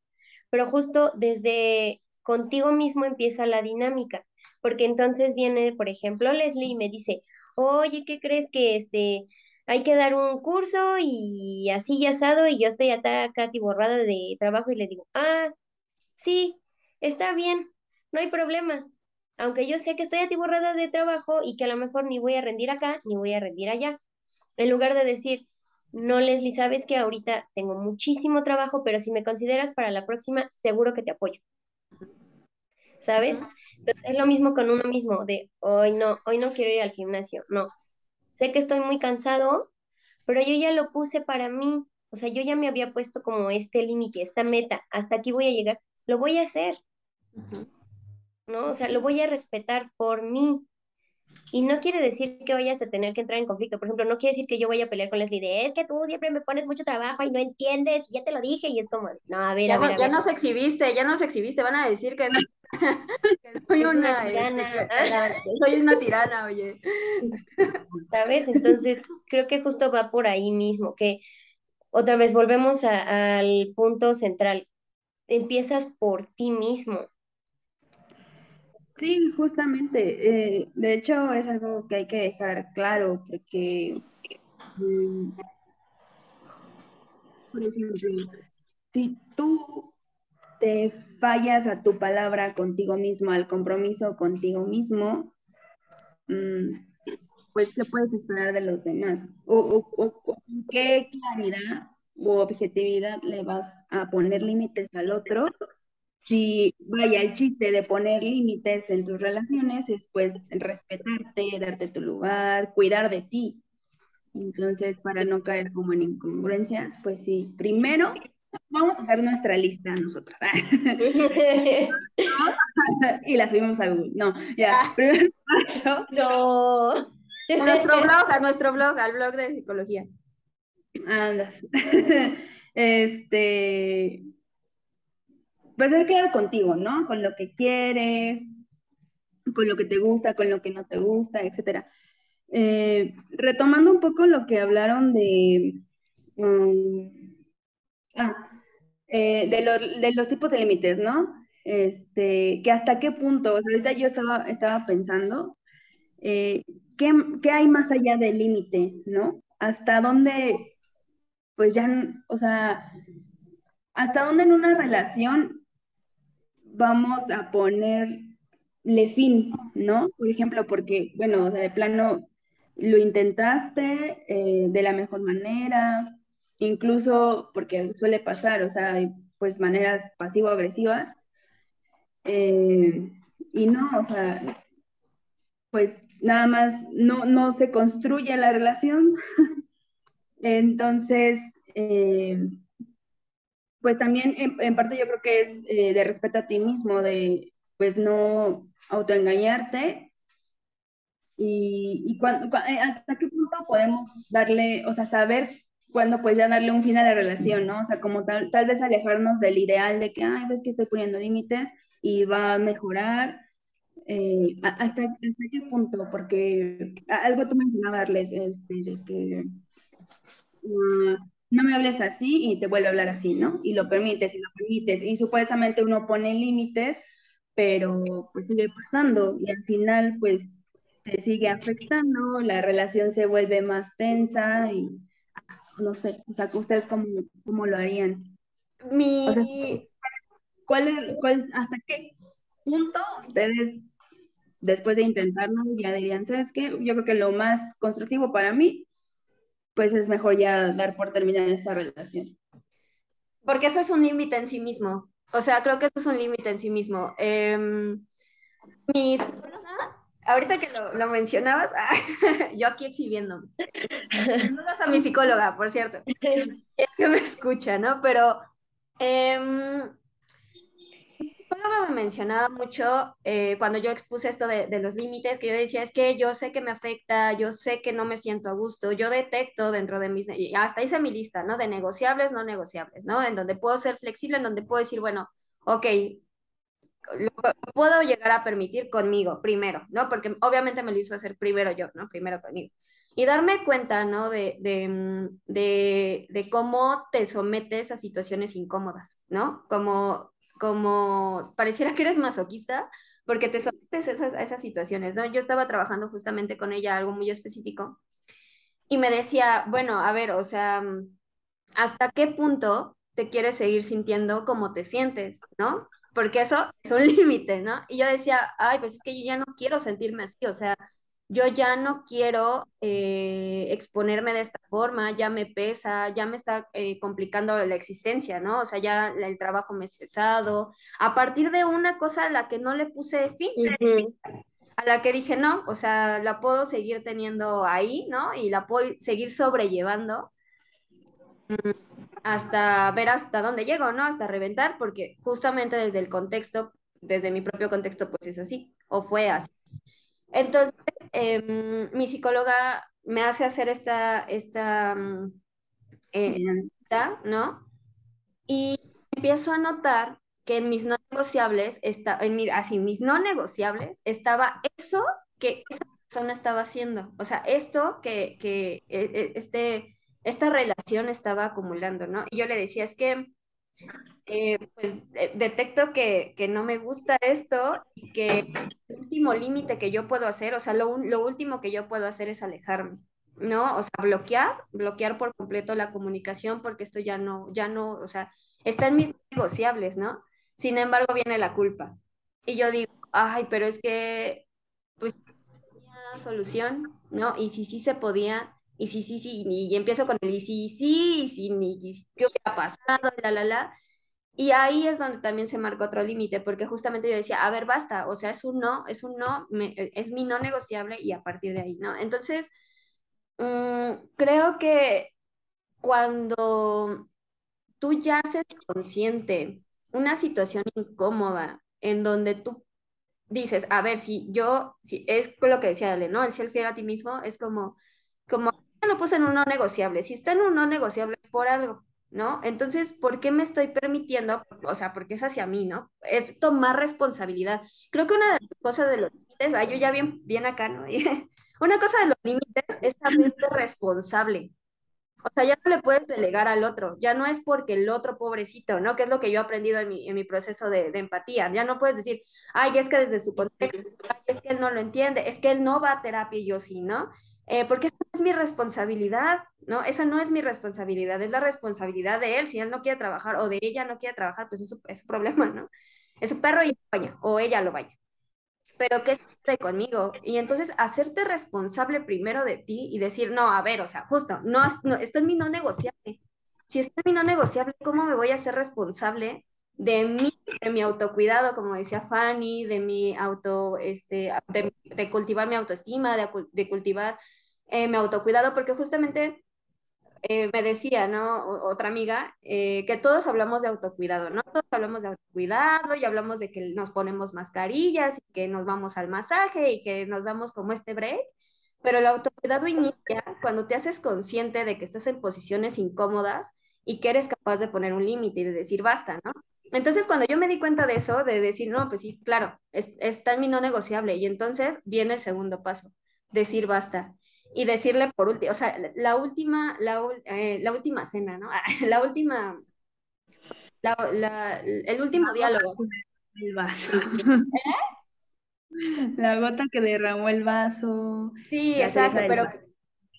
pero justo desde contigo mismo empieza la dinámica, porque entonces viene, por ejemplo, Leslie y me dice, oye, ¿qué crees que este, hay que dar un curso y así ya asado y yo estoy acá borrada de trabajo y le digo, ah, sí, está bien, no hay problema. Aunque yo sé que estoy atiborrada de trabajo y que a lo mejor ni voy a rendir acá ni voy a rendir allá. En lugar de decir, no, Leslie, sabes que ahorita tengo muchísimo trabajo, pero si me consideras para la próxima, seguro que te apoyo. ¿Sabes? Entonces, es lo mismo con uno mismo, de hoy no, hoy no quiero ir al gimnasio, no. Sé que estoy muy cansado, pero yo ya lo puse para mí. O sea, yo ya me había puesto como este límite, esta meta, hasta aquí voy a llegar, lo voy a hacer. Uh -huh. ¿No? O sea, lo voy a respetar por mí. Y no quiere decir que vayas a tener que entrar en conflicto. Por ejemplo, no quiere decir que yo vaya a pelear con Leslie de es que tú siempre me pones mucho trabajo y no entiendes, y ya te lo dije, y es como, no, a ver, ya a ver. No, a ya ver. nos exhibiste, ya nos exhibiste. Van a decir que [LAUGHS] es soy una, este, tirana. [LAUGHS] soy una tirana, oye. ¿Sabes? Entonces, creo que justo va por ahí mismo, que otra vez volvemos al punto central. Empiezas por ti mismo. Sí, justamente. Eh, de hecho, es algo que hay que dejar claro, porque, mm, por ejemplo, si tú te fallas a tu palabra contigo mismo, al compromiso contigo mismo, mm, pues, ¿qué puedes esperar de los demás? ¿O, qué claridad u objetividad le vas a poner límites al otro? Si, vaya, el chiste de poner límites en tus relaciones es pues respetarte, darte tu lugar, cuidar de ti. Entonces, para no caer como en incongruencias, pues sí, primero vamos a hacer nuestra lista nosotros. [LAUGHS] y la subimos a Google. No, ya, ah. primero [LAUGHS] No. A nuestro [LAUGHS] blog, a nuestro blog, al blog de psicología. Andas. Este, pues que quedar contigo, ¿no? Con lo que quieres, con lo que te gusta, con lo que no te gusta, etcétera. Eh, retomando un poco lo que hablaron de, um, ah, eh, de, los tipos de límites, ¿no? Este, que hasta qué punto, o sea, ahorita yo estaba, estaba pensando, eh, ¿qué, ¿qué, hay más allá del límite, ¿no? ¿Hasta dónde, pues ya, o sea, hasta dónde en una relación vamos a ponerle fin, ¿no? Por ejemplo, porque, bueno, o sea, de plano lo intentaste eh, de la mejor manera, incluso porque suele pasar, o sea, hay pues maneras pasivo-agresivas. Eh, y no, o sea, pues nada más no, no se construye la relación. [LAUGHS] Entonces, eh, pues también en, parte yo creo que es eh, de respeto a ti mismo, de pues no autoengañarte y, y hasta qué punto podemos darle, o sea, saber cuando pues ya darle un fin a la relación, ¿no? O sea, como tal, tal vez alejarnos del ideal de que, ay, ves que estoy poniendo límites y va a mejorar. Eh, ¿hasta, ¿Hasta qué punto? Porque algo tú mencionabas, este, de que ah, no me hables así y te vuelve a hablar así, ¿no? Y lo permites y lo permites. Y supuestamente uno pone límites, pero pues sigue pasando y al final pues te sigue afectando, la relación se vuelve más tensa y no sé, o sea, ustedes cómo, cómo lo harían. Mi... ¿cuál cuál, ¿Hasta qué punto ustedes, después de intentarlo, ya dirían, ¿sabes qué? Yo creo que lo más constructivo para mí, pues es mejor ya dar por terminada esta relación. Porque eso es un límite en sí mismo. O sea, creo que eso es un límite en sí mismo. Eh, mi ahorita que lo, mencionabas, [LAUGHS] yo aquí exhibiéndome. Saludos a mi psicóloga, por cierto. Es que me escucha, ¿no? Pero mi psicóloga me mencionaba mucho eh, cuando yo expuse esto de, de, los límites, que yo decía, es que yo sé que me afecta, yo sé que no me siento a gusto, yo detecto dentro de mis, hasta hice mi lista, ¿no? De negociables, no negociables, ¿no? En donde puedo ser flexible, en donde puedo decir, bueno, ok, lo puedo llegar a permitir conmigo primero, ¿no? Porque obviamente me lo hizo hacer primero yo, ¿no? Primero conmigo. Y darme cuenta, ¿no? De, de, mm, de, de cómo te sometes a situaciones incómodas, ¿no? Como, como pareciera que eres masoquista porque te sometes a esas, esas situaciones, ¿no? Yo estaba trabajando justamente con ella algo muy específico y me decía, bueno, a ver, o sea, ¿hasta qué punto te quieres seguir sintiendo como te sientes, ¿no? porque eso es un [LAUGHS] límite, ¿no? Y yo decía, ay, pues es que yo ya no quiero sentirme así, o sea, yo ya no quiero eh, exponerme de esta forma, ya me pesa, ya me está eh, complicando la existencia, ¿no? O sea, ya el trabajo me es pesado, a partir de una cosa a la que no le puse fin, a la que dije, no, o sea, la puedo seguir teniendo ahí, ¿no? Y la puedo seguir sobrellevando. Mm, hasta ver hasta dónde llego, ¿no? Hasta reventar, porque justamente desde el contexto, desde mi propio contexto, pues es así, o fue así. Entonces, em, mi psicóloga me hace hacer esta, esta, mm, eh, ¿no? Y empiezo a notar que en mis no negociables, está, en mi, así, mis no negociables, estaba eso que esa persona estaba haciendo. O sea, esto que, que e, e, este, esta relación estaba acumulando, ¿no? Y yo le decía, es que eh, pues eh, detecto que, que, no me gusta esto y que último límite que yo puedo hacer, o sea, lo, lo, último que yo puedo hacer es alejarme, ¿no? O sea, bloquear, bloquear por completo la comunicación porque esto ya no, ya no, o sea, está en mis negociables, ¿no? Sin embargo, viene la culpa. Y yo digo, ay, pero es que, pues, tenía solución, ¿no? Y si sí se podía, y sí, sí, sí, y, empiezo con el y sí, sí, sí, y, ¿qué hubiera pasado? La, la, la. Y ahí es donde también se marca otro límite, porque justamente yo decía, a ver, basta, o sea, es un no, es un no, es mi no negociable y a partir de ahí, ¿no? Entonces, mm, creo que cuando tú ya haces consciente una situación incómoda en donde tú dices, a ver, si yo, si es lo que decía Ale, ¿no? El ser fiel a ti mismo es como, como, lo puse en un no negociable, si está en un no negociable por algo, ¿no? Entonces, ¿por qué me estoy permitiendo? O sea, porque es hacia mí, ¿no? Es tomar responsabilidad. Creo que una de las cosas de los límites, ah, yo ya bien, bien acá, ¿no? [LAUGHS] una cosa de los límites es saberte responsable. O sea, ya no le puedes delegar al otro, ya no es porque el otro pobrecito, ¿no? Que es lo que yo he aprendido en mi, en mi proceso de, de, empatía. Ya no puedes decir, ay, es que desde su contexto, ay, es que él no lo entiende, es que él no va a terapia y yo sí, ¿no? Eh, porque esa no es mi responsabilidad, ¿no? Esa no es mi responsabilidad, es la responsabilidad de él. Si él no quiere trabajar o de ella no quiere trabajar, pues es su, es su problema, ¿no? Es su perro y vaya, o ella lo vaya. Pero ¿qué de conmigo? Y entonces hacerte responsable primero de ti y decir, no, a ver, o sea, justo, no, no esto es mi no negociable. Si está en mi no negociable, ¿cómo me voy a hacer responsable de mí, de mi autocuidado, como decía Fanny, de mi auto, este, de, cultivar mi autoestima, de, de cultivar eh, mi autocuidado, porque justamente eh, me decía, ¿no? otra amiga, eh, que todos hablamos de autocuidado, ¿no? Todos hablamos de autocuidado y hablamos de que nos ponemos mascarillas y que nos vamos al masaje y que nos damos como este break, pero el autocuidado inicia cuando te haces consciente de que estás en posiciones incómodas y que eres capaz de poner un límite y de decir basta, ¿no? Entonces, cuando yo me di cuenta de eso, de decir, no, pues sí, claro, está en mi no negociable, y entonces viene el segundo paso, decir basta. Y decirle por último, o sea, la última, la, eh, la última cena, ¿no? [LAUGHS] la última, la, el último diálogo. El vaso. La gota que derramó el vaso. Sí, exacto, pero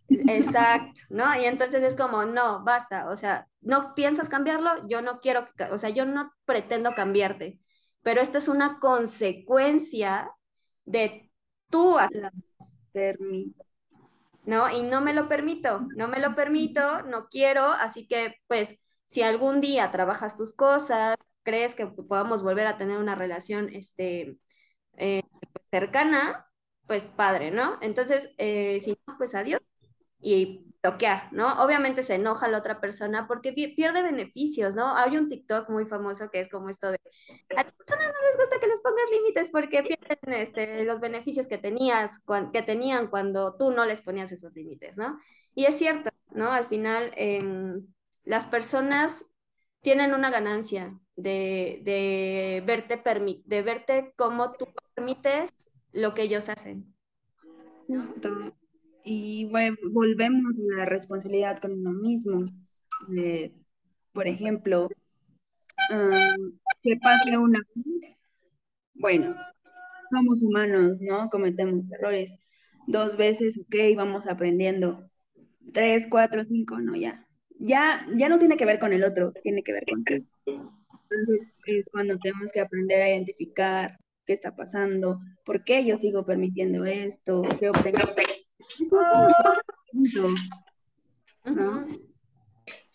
Exacto, ¿no? Y entonces es como, no, basta, o sea, no piensas cambiarlo, yo no quiero, o sea, yo no pretendo cambiarte, pero esto es una consecuencia de tu ¿no? Y no me lo permito, no me lo permito, no quiero, así que pues si algún día trabajas tus cosas, crees que podamos volver a tener una relación este, eh, cercana, pues padre, ¿no? Entonces, eh, si no, pues adiós y bloquear, ¿no? Obviamente se enoja la otra persona porque pierde beneficios, ¿no? Hay un TikTok muy famoso que es como esto de, a las personas no les gusta que les pongas límites porque pierden este, los beneficios que, tenías, que tenían cuando tú no les ponías esos límites, ¿no? Y es cierto, ¿no? Al final, em, las personas tienen una ganancia de, de verte, de verte como tú permites lo que ellos hacen. Y bueno, volvemos a la responsabilidad con uno mismo. por ejemplo, que pase una vez, bueno, somos humanos, ¿no? Cometemos errores. Dos veces, ok, vamos aprendiendo. Tres, cuatro, cinco, no, ya. Ya, ya no tiene que ver con el otro, tiene que ver contigo. Entonces es cuando tenemos que aprender a identificar qué está pasando, por qué yo sigo permitiendo esto, qué obtengo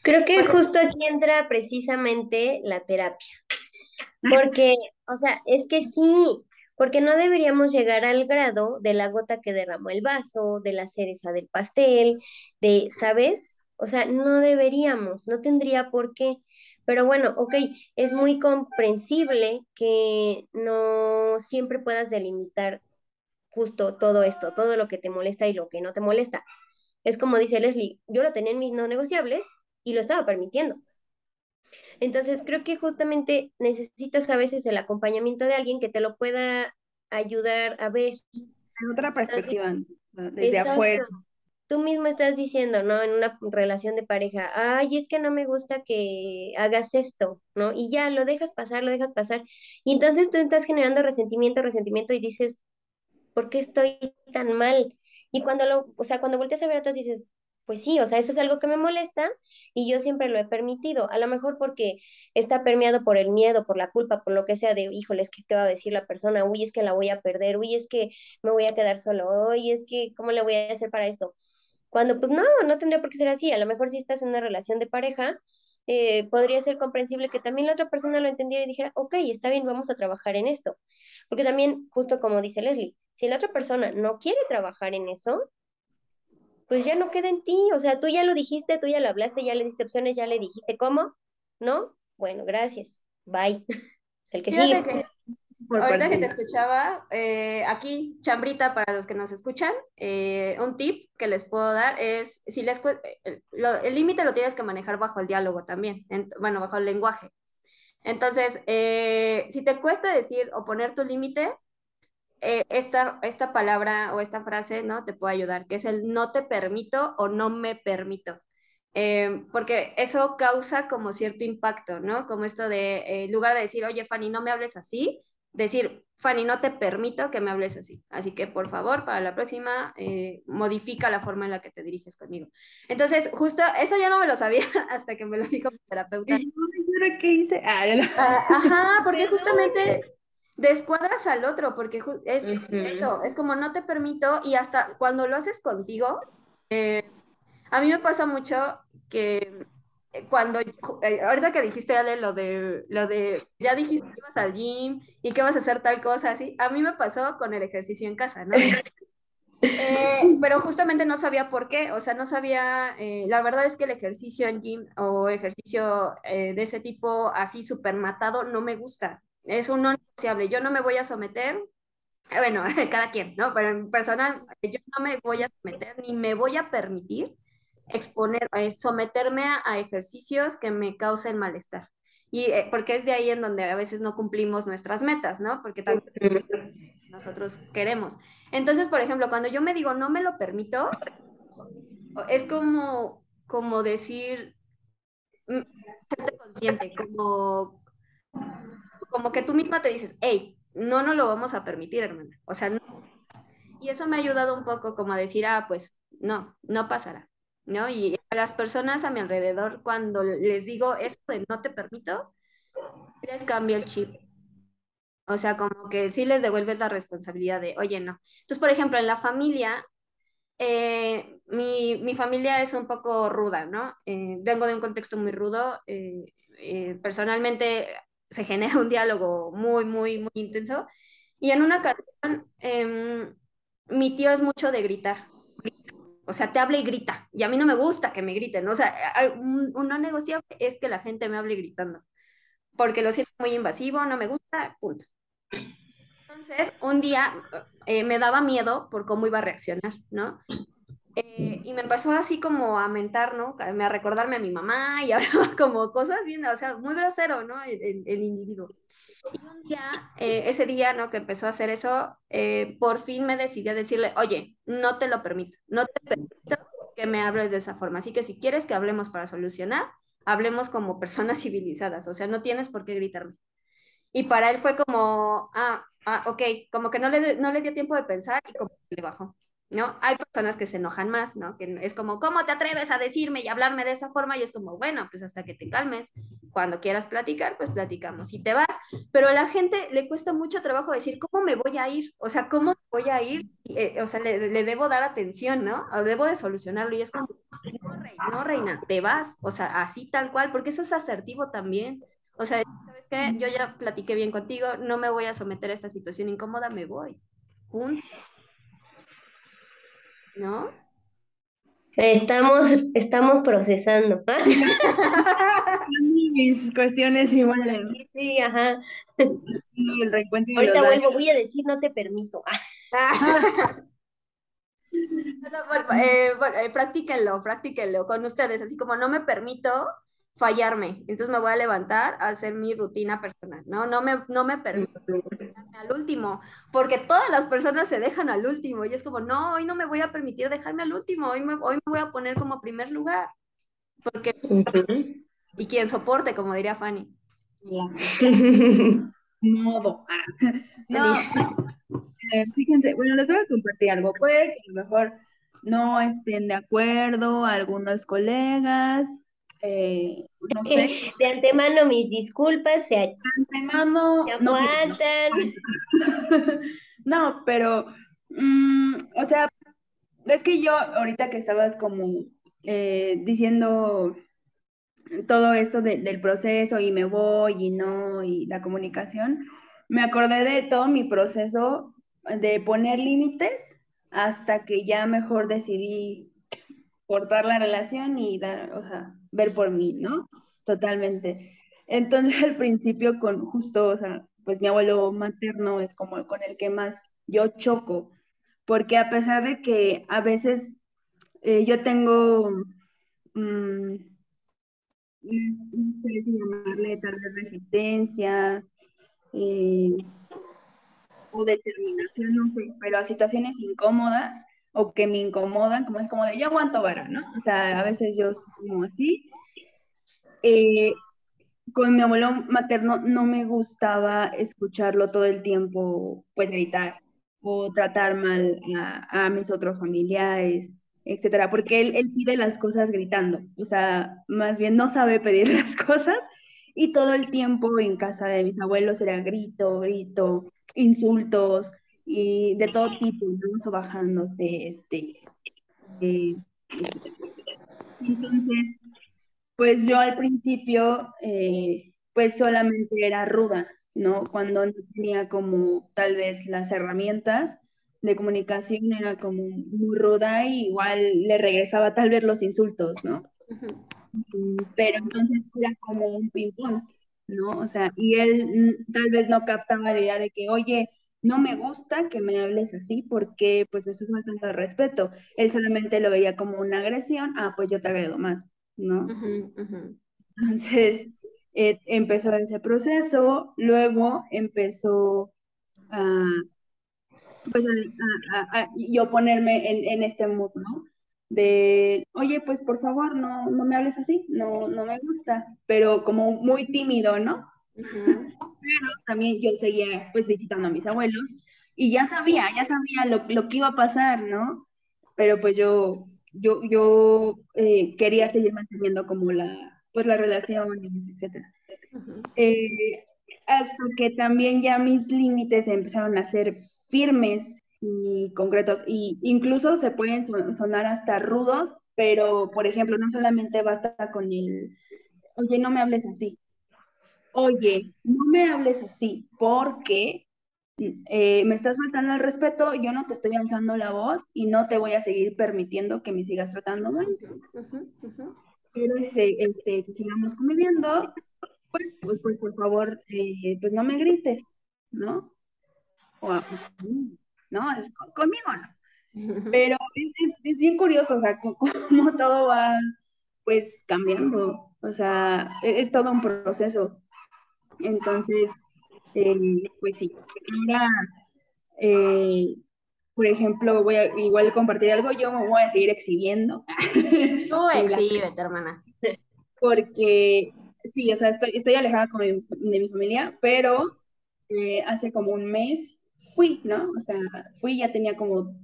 Creo que justo aquí entra precisamente la terapia. Porque, o sea, es que sí, porque no deberíamos llegar al grado de la gota que derramó el vaso, de la cereza del pastel, de, ¿sabes? O sea, no deberíamos, no tendría por qué. Pero bueno, ok, es muy comprensible que no siempre puedas delimitar justo todo esto, todo lo que te molesta y lo que no te molesta. Es como dice Leslie, yo lo tenía en mis no negociables y lo estaba permitiendo. Entonces, creo que justamente necesitas a veces el acompañamiento de alguien que te lo pueda ayudar a ver. En otra perspectiva, desde afuera. Tú mismo estás diciendo, ¿no? En una relación de pareja, ay, es que no me gusta que hagas esto, ¿no? Y ya lo dejas pasar, lo dejas pasar. Y entonces tú estás generando resentimiento, resentimiento y dices, ¿por qué estoy tan mal? Y cuando lo, o sea, cuando volteas a ver atrás dices, pues sí, o sea, eso es algo que me molesta y yo siempre lo he permitido, a lo mejor porque está permeado por el miedo, por la culpa, por lo que sea de, híjole, es que qué va a decir la persona, uy, es que la voy a perder, uy, es que me voy a quedar solo, uy, es que, ¿cómo le voy a hacer para esto? Cuando pues no, no tendría por qué ser así, a lo mejor si estás en una relación de pareja, eh, podría ser comprensible que también la otra persona lo entendiera y dijera, ok, está bien, vamos a trabajar en esto. Porque también, justo como dice Leslie, si la otra persona no quiere trabajar en eso, pues ya no queda en ti, o sea, tú ya lo dijiste, tú ya lo hablaste, ya le diste opciones, ya le dijiste cómo, ¿no? Bueno, gracias, bye. [LAUGHS] El que sigue. Que, ahorita que te escuchaba, eh, aquí, chambrita para los que nos escuchan, eh, un tip que les puedo dar es, si les eh, el límite lo tienes que manejar bajo el diálogo también, bueno, bajo el lenguaje. Entonces, si te cuesta decir o poner tu límite, eh, esta, esta palabra o esta frase, ¿no? Te puede ayudar, que es el no te permito o no me permito. Eh, porque eso causa como cierto impacto, ¿no? Como esto de, eh, en lugar de decir, oye, Fanny, no me hables así, decir, Fanny, no te permito que me hables así. Así que, por favor, para la próxima, modifica la forma en la que te diriges conmigo. Entonces, justo eso ya no me lo sabía [LAUGHS] hasta que me lo dijo mi terapeuta. ¿Y qué hice? Ah, ah, ajá, [LAUGHS] porque justamente descuadras al otro, porque es, es como no te permito y hasta cuando lo haces contigo, eh, a mí me pasa mucho que cuando, eh, ahorita que dijiste, Ale, lo de, lo de, ya dijiste que ibas al gym y que vas a hacer tal cosa, así, a mí me pasó con el ejercicio en casa, ¿no? Eh, [LAUGHS] pero justamente no sabía por qué, o sea, no sabía, la verdad es que el ejercicio en gym o ejercicio de ese tipo así súper matado no me gusta, es un no negociable. Yo no me voy a someter, eh, bueno, [LAUGHS] cada quien, ¿no? Pero en personal, yo no me voy a someter ni me voy a permitir exponer, eh, someterme a, ejercicios que me causen malestar. Y eh, porque es de ahí en donde a veces no cumplimos nuestras metas, ¿no? Porque también nosotros queremos. Entonces, por ejemplo, cuando yo me digo no me lo permito, es como, como decir, mm, serte consciente, como como que tú misma te dices, hey, no nos lo vamos a permitir, hermana. O sea, no. Y eso me ha ayudado un poco como a decir, ah, pues no, no pasará, ¿no? Y a las personas a mi alrededor, cuando les digo esto de no te permito, les cambia el chip. O sea, como que sí les devuelves la responsabilidad de, oye, no. Entonces, por ejemplo, en la familia, eh, mi, mi, familia es un poco ruda, ¿no? Eh, vengo de un contexto muy rudo. Eh, personalmente, se [LAUGHS] genera un diálogo muy, muy, muy intenso. Y en una ocasión, em, mi tío es mucho de gritar. O sea, te habla y grita. Y a mí no me gusta que me griten. O sea, un, no negociable es que la gente me hable gritando. Porque lo siento muy invasivo, no me gusta, punto. Entonces, un día eh, me daba miedo por cómo iba a reaccionar, ¿no? Eh, y me empezó así como a mentar, ¿no? A recordarme a mi mamá y [LAUGHS] hablaba como cosas bien, o sea, muy grosero, ¿no? El, individuo. Y un día, eh, ese día, ¿no? Que empezó a hacer eso, eh, por fin me decidí a decirle, oye, no te lo permito, no te permito que me hables de esa forma. Así que si quieres que hablemos para solucionar, hablemos como personas [LAUGHS] civilizadas, o sea, no tienes por qué gritarme. Y para él fue como, ah, ah ok, como que no le, no le dio tiempo de pensar y como que le bajó. ¿No? Hay personas que se enojan más, ¿no? Que es como, ¿cómo te atreves a decirme y hablarme de esa forma? Y es como, bueno, pues hasta que te calmes, cuando quieras platicar, pues platicamos y te vas. Pero a la gente le cuesta mucho trabajo decir, ¿cómo me voy a ir? O sea, ¿cómo voy a ir? Eh, o sea, le, le, debo dar atención, ¿no? O debo de solucionarlo. Y es como, no, reina, no, reina, te vas. O sea, así tal cual, porque eso es asertivo también. O sea, ¿sabes qué? Yo ya platiqué bien contigo, no me voy a someter a esta situación incómoda, me voy. Punto. ¿No? Estamos, estamos procesando. [LAUGHS] Mis cuestiones iguales. Sí, ajá. Sí, el recuento Ahorita vuelvo, voy a decir no te permito. [LAUGHS] [LAUGHS] bueno, eh, bueno eh, practíquenlo, practíquenlo con ustedes, así como no me permito fallarme. Entonces me voy a levantar a hacer mi rutina personal, ¿no? No me, no me permito al último, porque todas las personas se dejan al último y es como, no, hoy no me voy a permitir dejarme al último, hoy me, hoy me voy a poner como primer lugar. Porque, y quien soporte, como diría Fanny. Modo. [LAUGHS] No, eh, fíjense, bueno, les voy a compartir algo. Puede que a lo mejor no estén de acuerdo algunos colegas, eh, no sé. De antemano, mis disculpas. Se, de antemano. Se aguantan. [LAUGHS] No, pero, mm, o sea, es que yo ahorita que estabas como eh, diciendo todo esto del proceso y me voy y no, y la comunicación, me acordé de todo mi proceso de poner límites hasta que ya mejor decidí cortar la relación y dar, o sea, ver por mí, ¿no? Totalmente. Entonces [LAUGHS] al principio con justo, o sea, pues mi abuelo materno es como con el que más yo choco, porque a pesar de que a veces eh, yo tengo, mm, no sé si llamarle tal vez resistencia eh, o determinación, no sé, pero a situaciones incómodas o que me incomodan, como es como de yo aguanto vara, ¿no? O sea, a veces yo como así. Eh, con mi abuelo materno no me gustaba escucharlo todo el tiempo, pues gritar o tratar mal a, a mis otros familiares etcétera, porque él, él pide las cosas gritando, o sea, más bien no sabe pedir [LAUGHS] las cosas y todo el tiempo en casa de mis abuelos era grito, grito, insultos y de todo tipo, ¿no? bajándote, este, eh, entonces, pues yo al principio, eh, pues solamente era ruda, ¿no? Cuando no tenía como tal vez las herramientas, de comunicación era como muy ruda y igual le regresaba tal vez los insultos, ¿no? Pero entonces era como un ping-pong, ¿no? O sea, y él tal vez no captaba la idea de que, oye, no me gusta que me hables así porque pues me estás faltando el respeto. Él solamente lo veía como una agresión, ah, pues yo te agredo más, ¿no? Entonces eh, empezó ese proceso, luego empezó a pues a, yo ponerme en, este mood, ¿no? De, oye, pues por favor, no, no me hables así, no, no me gusta, pero como muy tímido, ¿no? Pero también yo seguía pues visitando a mis abuelos y ya sabía, ya sabía lo, lo que iba a pasar, ¿no? Pero pues yo, yo, yo eh, quería seguir manteniendo como la, pues las relaciones, etc. Eh, hasta que también ya mis límites empezaron a ser firmes y concretos, y incluso se pueden sonar hasta rudos, pero por ejemplo, no solamente basta con el, oye, no me hables así, oye, no me hables así, porque eh, me estás faltando el respeto, yo no te estoy alzando la voz y no te voy a seguir permitiendo que me sigas tratando mal. Pero este, este, que sigamos conviviendo, pues, pues, pues, por favor, eh, pues no me grites, ¿no? ¿no? conmigo no. [LAUGHS] Pero es, bien curioso, o sea, [LAUGHS] cómo todo va pues cambiando, o sea, e, es, todo un proceso. Entonces, eh, pues sí, ahora, eh, por ejemplo, voy a igual compartir algo, yo me voy a seguir exhibiendo. [LAUGHS] Tú exhibete, hermana. Porque, sí, o sea, estoy, estoy alejada de mi familia, pero eh, hace como un mes fui, ¿no? O sea, fui, ya tenía como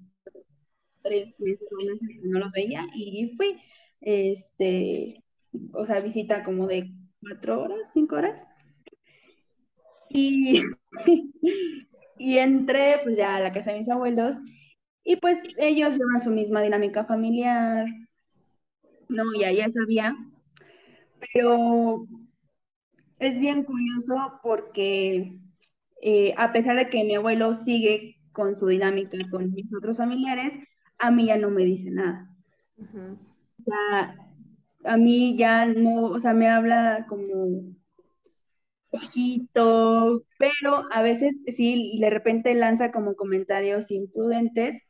tres meses o meses que no los veía y fui, este, o sea, visita como de cuatro horas, cinco horas. Y, [LAUGHS] y entré pues ya a la casa de mis abuelos y pues ellos llevan su misma dinámica familiar, no, ya, ya sabía, pero es bien curioso porque eh, a pesar de que mi abuelo sigue con su dinámica con mis otros familiares, a mí ya no me dice nada. O sea, a mí ya no, o sea, me habla como bajito, pero a veces sí, y de repente lanza como comentarios imprudentes,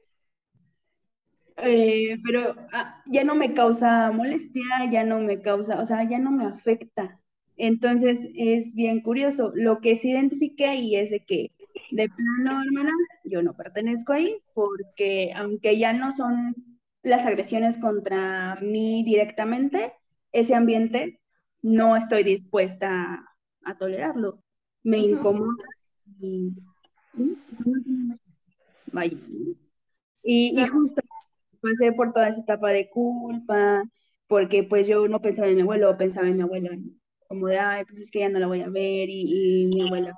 Eh, pero ah, ya no me causa molestia, ya no me causa, o sea, ya no me afecta. Entonces es bien curioso. Lo que sí identifiqué y es de que de plano, hermana, yo no pertenezco ahí porque aunque ya no son las agresiones contra mí directamente, ese ambiente no estoy dispuesta a, tolerarlo. Me incomoda y, vaya. Y, y justo pasé por toda esa etapa de culpa, porque pues yo no pensaba en mi abuelo, pensaba en mi abuela, como de, ay, pues es que ya no la voy a ver y, mi abuela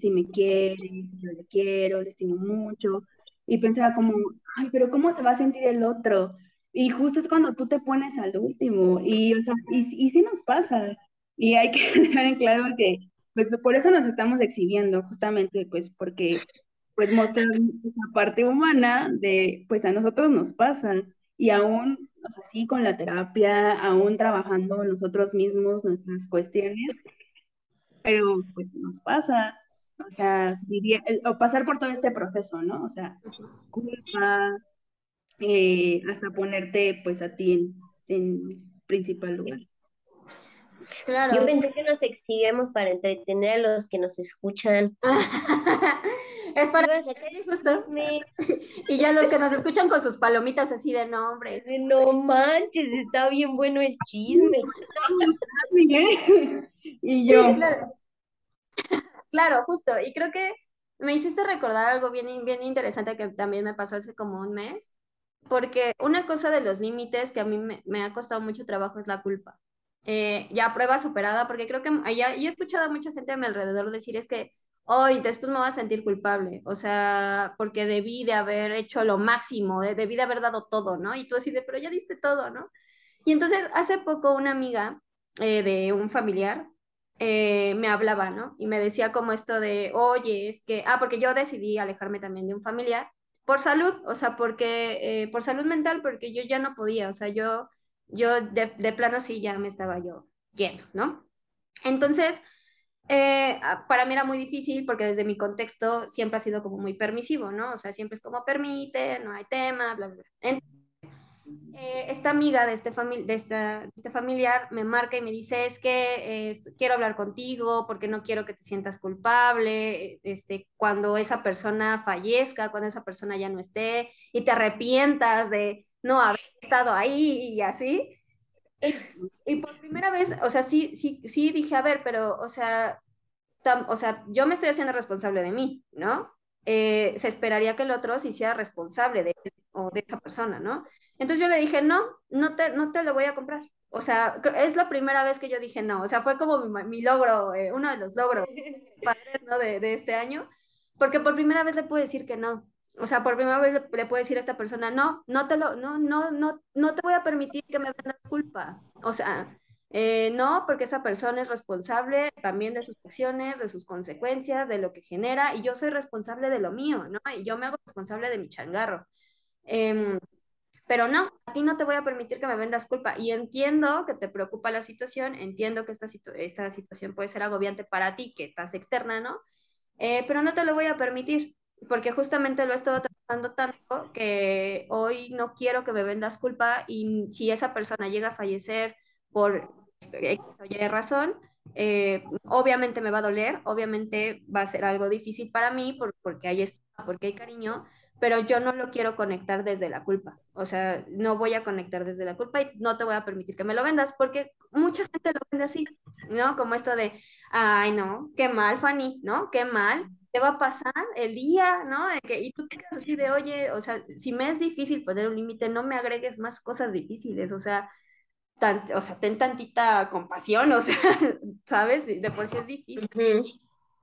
sí me quiere, yo le quiero, le estimo mucho, y pensaba como, ay, pero ¿cómo se va a sentir el otro? Y justo es cuando tú te pones al último, y, o sea, y, y sí nos pasa, y hay que [LAUGHS] dejar en claro que, pues por eso nos estamos exhibiendo, justamente, pues porque pues mostrar esa parte humana de, pues a nosotros nos pasan y aún, o sea, sí, con la terapia, aún trabajando nosotros mismos nuestras cuestiones, pero pues nos pasa, o sea, diría, o pasar por todo este proceso, ¿no? O sea, culpa, eh, hasta ponerte pues a ti en, en principal lugar. Claro. Yo pensé que nos exhibimos para entretener a los que nos escuchan. [LAUGHS] Es para justo. [LAUGHS] Y ya los que nos escuchan con sus palomitas así de nombre. No manches, está bien bueno el chisme. [LAUGHS] y yo. claro. justo. Y creo que me hiciste recordar algo bien, bien interesante que también me pasó hace como un mes. Porque una cosa de los límites que a mí me, ha costado mucho trabajo es la culpa. Eh, ya prueba superada, porque creo que ya, he escuchado a mucha gente a mi alrededor decir es que hoy después me voy a sentir culpable, o sea, porque debí de haber hecho lo máximo, debí de haber dado todo, ¿no? Y tú así de, pero ya diste todo, ¿no? Y entonces hace poco una amiga eh, de un familiar eh, me hablaba, ¿no? Y me decía como esto de, oye, es que, ah, porque yo decidí alejarme también de un familiar por salud, o sea, porque, por salud mental, porque yo ya no podía, o sea, yo, yo de, de plano sí ya me estaba yo yendo, ¿no? Entonces, eh, para mí era muy difícil porque desde mi contexto siempre ha sido como muy permisivo, ¿no? O sea, siempre es como permite, no hay tema, bla, bla, bla. Entonces, eh, esta amiga de este, de, esta, este familiar me marca y me dice, es que eh, quiero hablar contigo porque no quiero que te sientas culpable, este, cuando esa persona fallezca, cuando esa persona ya no esté y te arrepientas de no haber estado ahí y así. Y, por primera vez, o sea, sí, sí, sí dije, a ver, pero, o sea, o sea, yo me estoy haciendo responsable de mí, ¿no? Eh, se esperaría que el otro se hiciera responsable de o de esa persona, ¿no? Entonces yo le dije, no, no te, no te lo voy a comprar. O sea, es la primera vez que yo dije no. O sea, fue como mi, logro, eh, uno de los logros [LAUGHS] padres, ¿no? De, de, este año, porque por primera vez le pude decir que no o sea, por primera vez le, puedo decir a esta persona, no, no te lo, no, no, no, no te voy a permitir que me vendas culpa. O sea, eh, no, porque esa persona es responsable también de sus acciones, de sus consecuencias, de lo que genera, y yo soy responsable de lo mío, ¿no? Y yo me hago responsable de mi changarro. Em, pero no, a ti no te voy a permitir que me vendas culpa. Y entiendo que te preocupa la situación, entiendo que esta, situación puede ser agobiante para ti, que estás externa, ¿no? Eh, pero no te lo voy a permitir porque justamente lo he estado tratando tanto que hoy no quiero que me vendas culpa y si esa persona llega a fallecer por X o Y razón, eh, obviamente me va a doler, obviamente va a ser algo difícil para mí porque hay porque hay cariño, pero yo no lo quiero conectar desde la culpa. O sea, no voy a conectar desde la culpa y no te voy a permitir que me lo vendas porque mucha gente lo vende así, ¿no? Como esto de, ay, no, qué mal, Fanny, ¿no? Qué mal, ¿qué va a pasar el día, ¿no? y tú te quedas así de, oye, o sea, si me es difícil poner un límite, no me agregues más cosas difíciles, o sea, o sea, ten tantita compasión, [LAUGHS] o sea, ¿sabes? De por sí es difícil.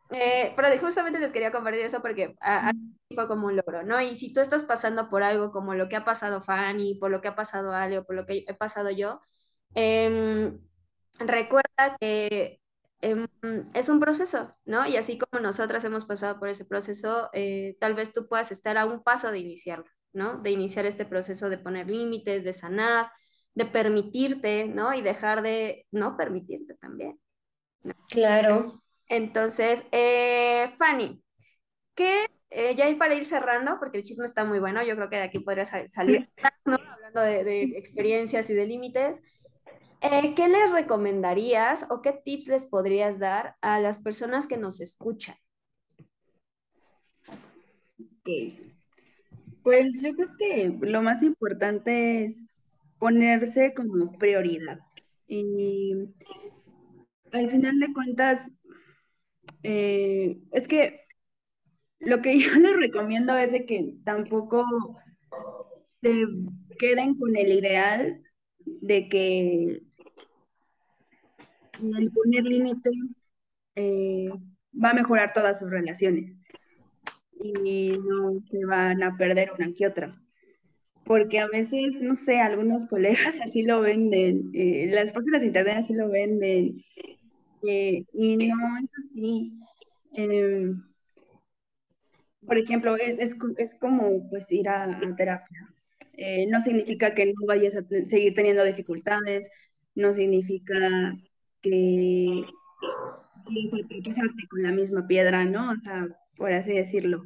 Eh, pero justamente les quería compartir eso porque a, fue como un logro, ¿no? Y si tú estás pasando por algo como lo que ha pasado Fanny, por lo que ha pasado Ale o por lo que he pasado yo, em, recuerda que em, es un proceso, ¿no? Y así como nosotras hemos pasado por ese proceso, eh, tal vez tú puedas estar a un paso de iniciarlo, ¿no? De iniciar este proceso de poner límites, de sanar, de permitirte, ¿no? Y dejar de no permitirte también. Claro. Entonces, eh, Fanny, ¿qué, eh, ya para ir cerrando, porque el chisme está muy bueno, yo creo que de aquí podría salir [LAUGHS] ¿no? Hablando de, de experiencias y de límites, eh, ¿qué les recomendarías o qué tips les podrías dar a las personas que nos escuchan? Ok. Pues yo creo que lo más importante es ponerse como prioridad. Y al final de cuentas, eh, es que lo que [LAUGHS] yo les recomiendo es de que tampoco se queden con el ideal de que el poner límites eh, va a mejorar todas sus relaciones y no se van a perder una que otra. Porque a veces, no sé, algunos colegas así lo venden, eh, las páginas de internet así lo venden, eh, y no es así. Em, por ejemplo, es, es, es, como pues ir a, a terapia. No significa que no vayas a seguir teniendo dificultades, no significa que tropezarte con la misma piedra, ¿no? O sea, por así decirlo.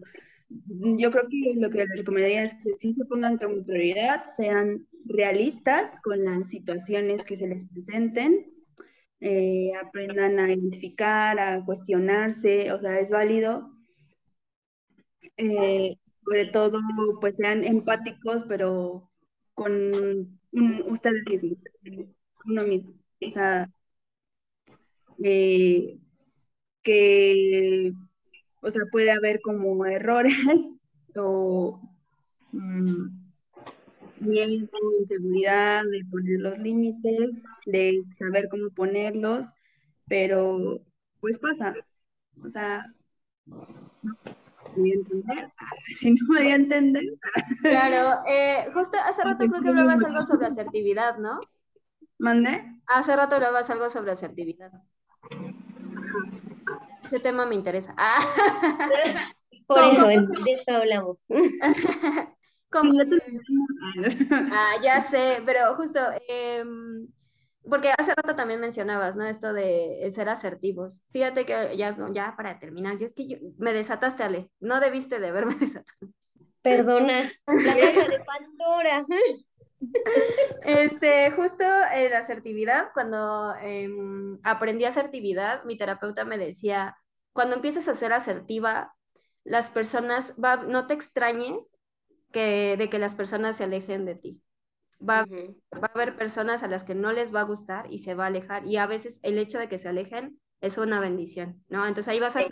Yo creo que lo que les recomendaría es que sí se pongan como prioridad, sean realistas con las situaciones que se les presenten, eh, aprendan a identificar, a cuestionarse, o sea, es válido. Eh, sobre todo, pues sean empáticos, pero con ustedes mismos, uno mismo. O sea, eh, que, o sea, puede haber como errores [LAUGHS] o mmm, miedo, inseguridad de poner los límites, de saber cómo ponerlos, pero pues pasa. O sea, no voy a entender. [LAUGHS] Si no voy a entender. Claro, eh, justo hace rato creo que hablabas algo sobre asertividad, ¿no? ¿Mande? Hace rato hablabas algo sobre asertividad. Ese tema me interesa. Ah. [LAUGHS] Por eso, de eso hablamos. [LAUGHS] [LAUGHS] ah, ya sé, pero justo, em, porque hace rato también mencionabas, ¿no? Esto de ser asertivos. Fíjate que ya, ya para terminar, yo es que me desataste, Ale. No debiste de haberme desatado. Perdona, la caja de Pandora. Este, justo en la asertividad, cuando em, aprendí asertividad, mi terapeuta me decía, cuando empieces a ser asertiva, las personas, va, no te extrañes que, de que las personas se alejen de ti. Va, va, a haber personas a las que no les va a gustar y se va a alejar. Y a veces el hecho de que se alejen es una bendición, ¿no? Entonces ahí vas a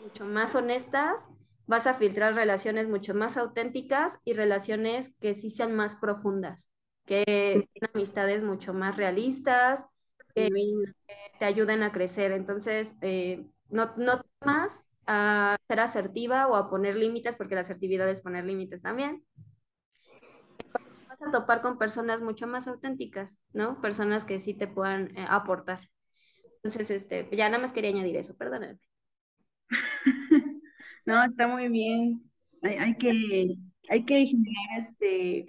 mucho más honestas vas a filtrar relaciones mucho más auténticas y relaciones que sí sean más profundas, que sean amistades mucho más realistas, que te ayuden a crecer. Entonces, eh, no, no más a ser asertiva o a poner límites, porque la asertividad es poner límites también. Vas a topar con personas mucho más auténticas, ¿no? Personas que sí te puedan eh, aportar. Entonces, este, ya nada más quería añadir eso, perdóname. [LAUGHS] No, está muy bien. Hay, que, hay que generar este,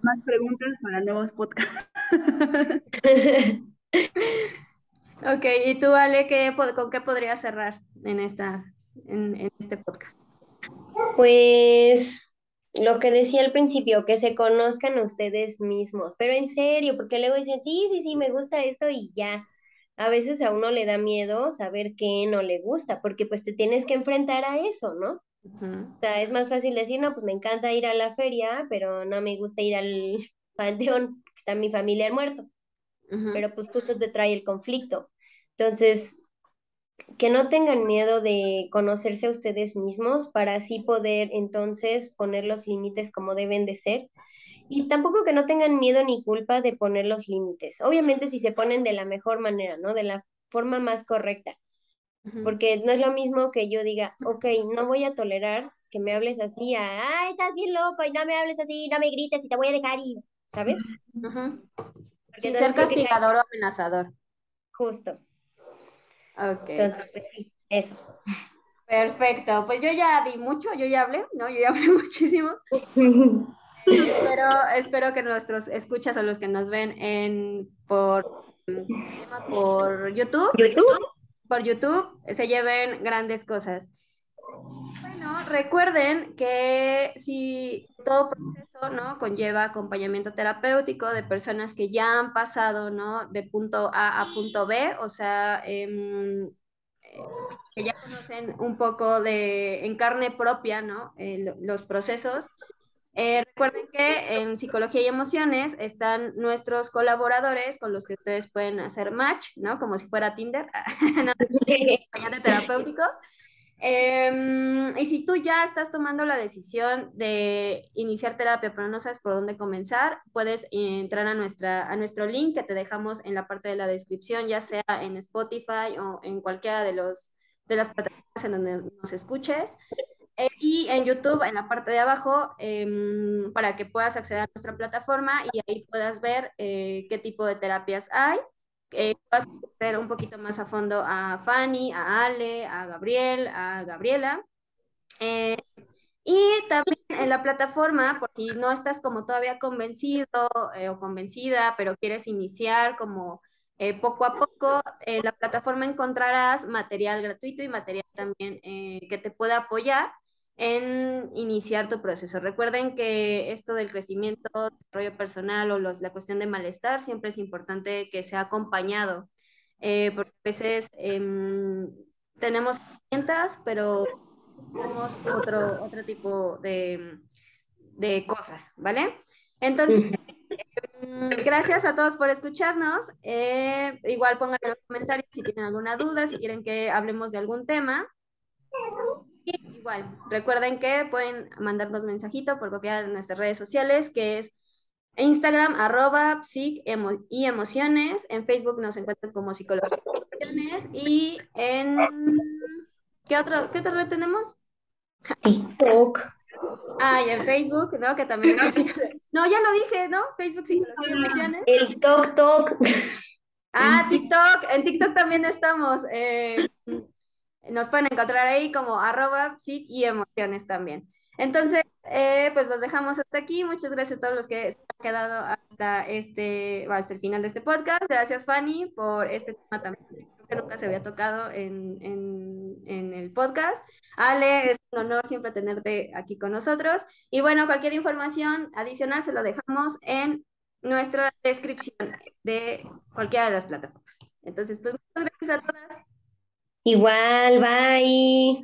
más preguntas para nuevos podcasts. [LAUGHS] [LAUGHS] ok, y tú, Ale, ¿qué, ¿con qué podrías cerrar en, esta, en, este podcast? Pues lo que decía al principio, que se conozcan a ustedes mismos, pero en serio, porque luego dicen, sí, sí, sí, me gusta esto y ya a veces a uno le da miedo saber qué no le gusta, porque pues te tienes que enfrentar a eso, ¿no? O sea, es más fácil decir, no, pues me encanta ir a la feria, pero no me gusta ir al [LAUGHS] panteón, está mi familia muerto. Pero pues justo te trae el conflicto. Entonces, que no tengan miedo de conocerse a ustedes mismos para así poder entonces poner los límites como deben de ser y tampoco que no tengan miedo ni culpa de poner los límites. Obviamente si se ponen de la mejor manera, ¿no? De la forma más correcta. Porque no es lo mismo que yo diga, ok, no voy a tolerar que me hables así, ay, estás bien loco y no me hables así, no me grites y te voy a dejar ir, ¿sabes? Sin ser castigador o amenazador. Justo. Ok. Entonces, pues eso. Perfecto, pues yo ya di mucho, yo ya hablé, ¿no? Yo ya [LAUGHS] hablé muchísimo [LAUGHS] espero, espero que nuestros escuchas o los que nos ven en por, por YouTube, YouTube, por YouTube se lleven grandes cosas. Bueno, recuerden que si todo proceso, ¿no? Conlleva acompañamiento terapéutico de personas que ya han pasado, ¿no? De punto A a punto B, o sea, eh, que ya conocen un poco de en carne propia, ¿no? Eh, los procesos. Eh, recuerden que en psicología y emociones están nuestros colaboradores con los que ustedes pueden hacer match, ¿no? Como si fuera Tinder, [LAUGHS] no, acompañante terapéutico. Em, y si tú ya estás tomando la decisión de iniciar terapia, pero no sabes por dónde comenzar, puedes entrar a, nuestra, a nuestro link que te dejamos en la parte de la descripción, ya sea en Spotify o en cualquiera de, los, de las plataformas en donde nos escuches. Eh, y en YouTube, en la parte de abajo, em, para que puedas acceder a nuestra plataforma y ahí puedas ver eh, qué tipo de terapias hay eh, vas a conocer un poquito más a fondo a Fanny, a Ale, a Gabriel, a Gabriela. Eh, y también en la plataforma, por si no estás como todavía convencido eh, o convencida, pero quieres iniciar como eh, poco a poco, en la plataforma encontrarás material gratuito y material también que te pueda apoyar en iniciar tu proceso. Recuerden que esto del crecimiento, desarrollo personal o los, la cuestión de malestar siempre es importante que sea acompañado, eh, porque a veces em, tenemos herramientas, pero tenemos otro, otro tipo de, de cosas, ¿vale? Entonces, em, gracias a todos por escucharnos. Eh, igual pongan en los comentarios si tienen alguna duda, si quieren que hablemos de algún tema. Igual, recuerden que pueden mandarnos mensajito por copiar de nuestras redes sociales, que es Instagram, arroba, psic y emociones. En Facebook nos encuentran como psicología y emociones. Y en... ¿Qué, otro, ¿Qué otra red tenemos? TikTok. Ah, y en Facebook, ¿no? Que también es No, ya lo dije, ¿no? Facebook, psicología y emociones. El TokTok. Ah, TikTok. En TikTok también estamos. Eh, nos pueden encontrar ahí como arroba psic y emociones también. Entonces, eh, pues los dejamos hasta aquí. Muchas gracias a todos los que se han quedado hasta este, hasta el final de este podcast. Gracias, Fanny, por este tema también que nunca se había tocado en, en, en, el podcast. Ale, es un honor siempre tenerte aquí con nosotros. Y bueno, cualquier información adicional se lo dejamos en nuestra descripción de cualquiera de las plataformas. Entonces, pues muchas gracias a todas. Igual, bye.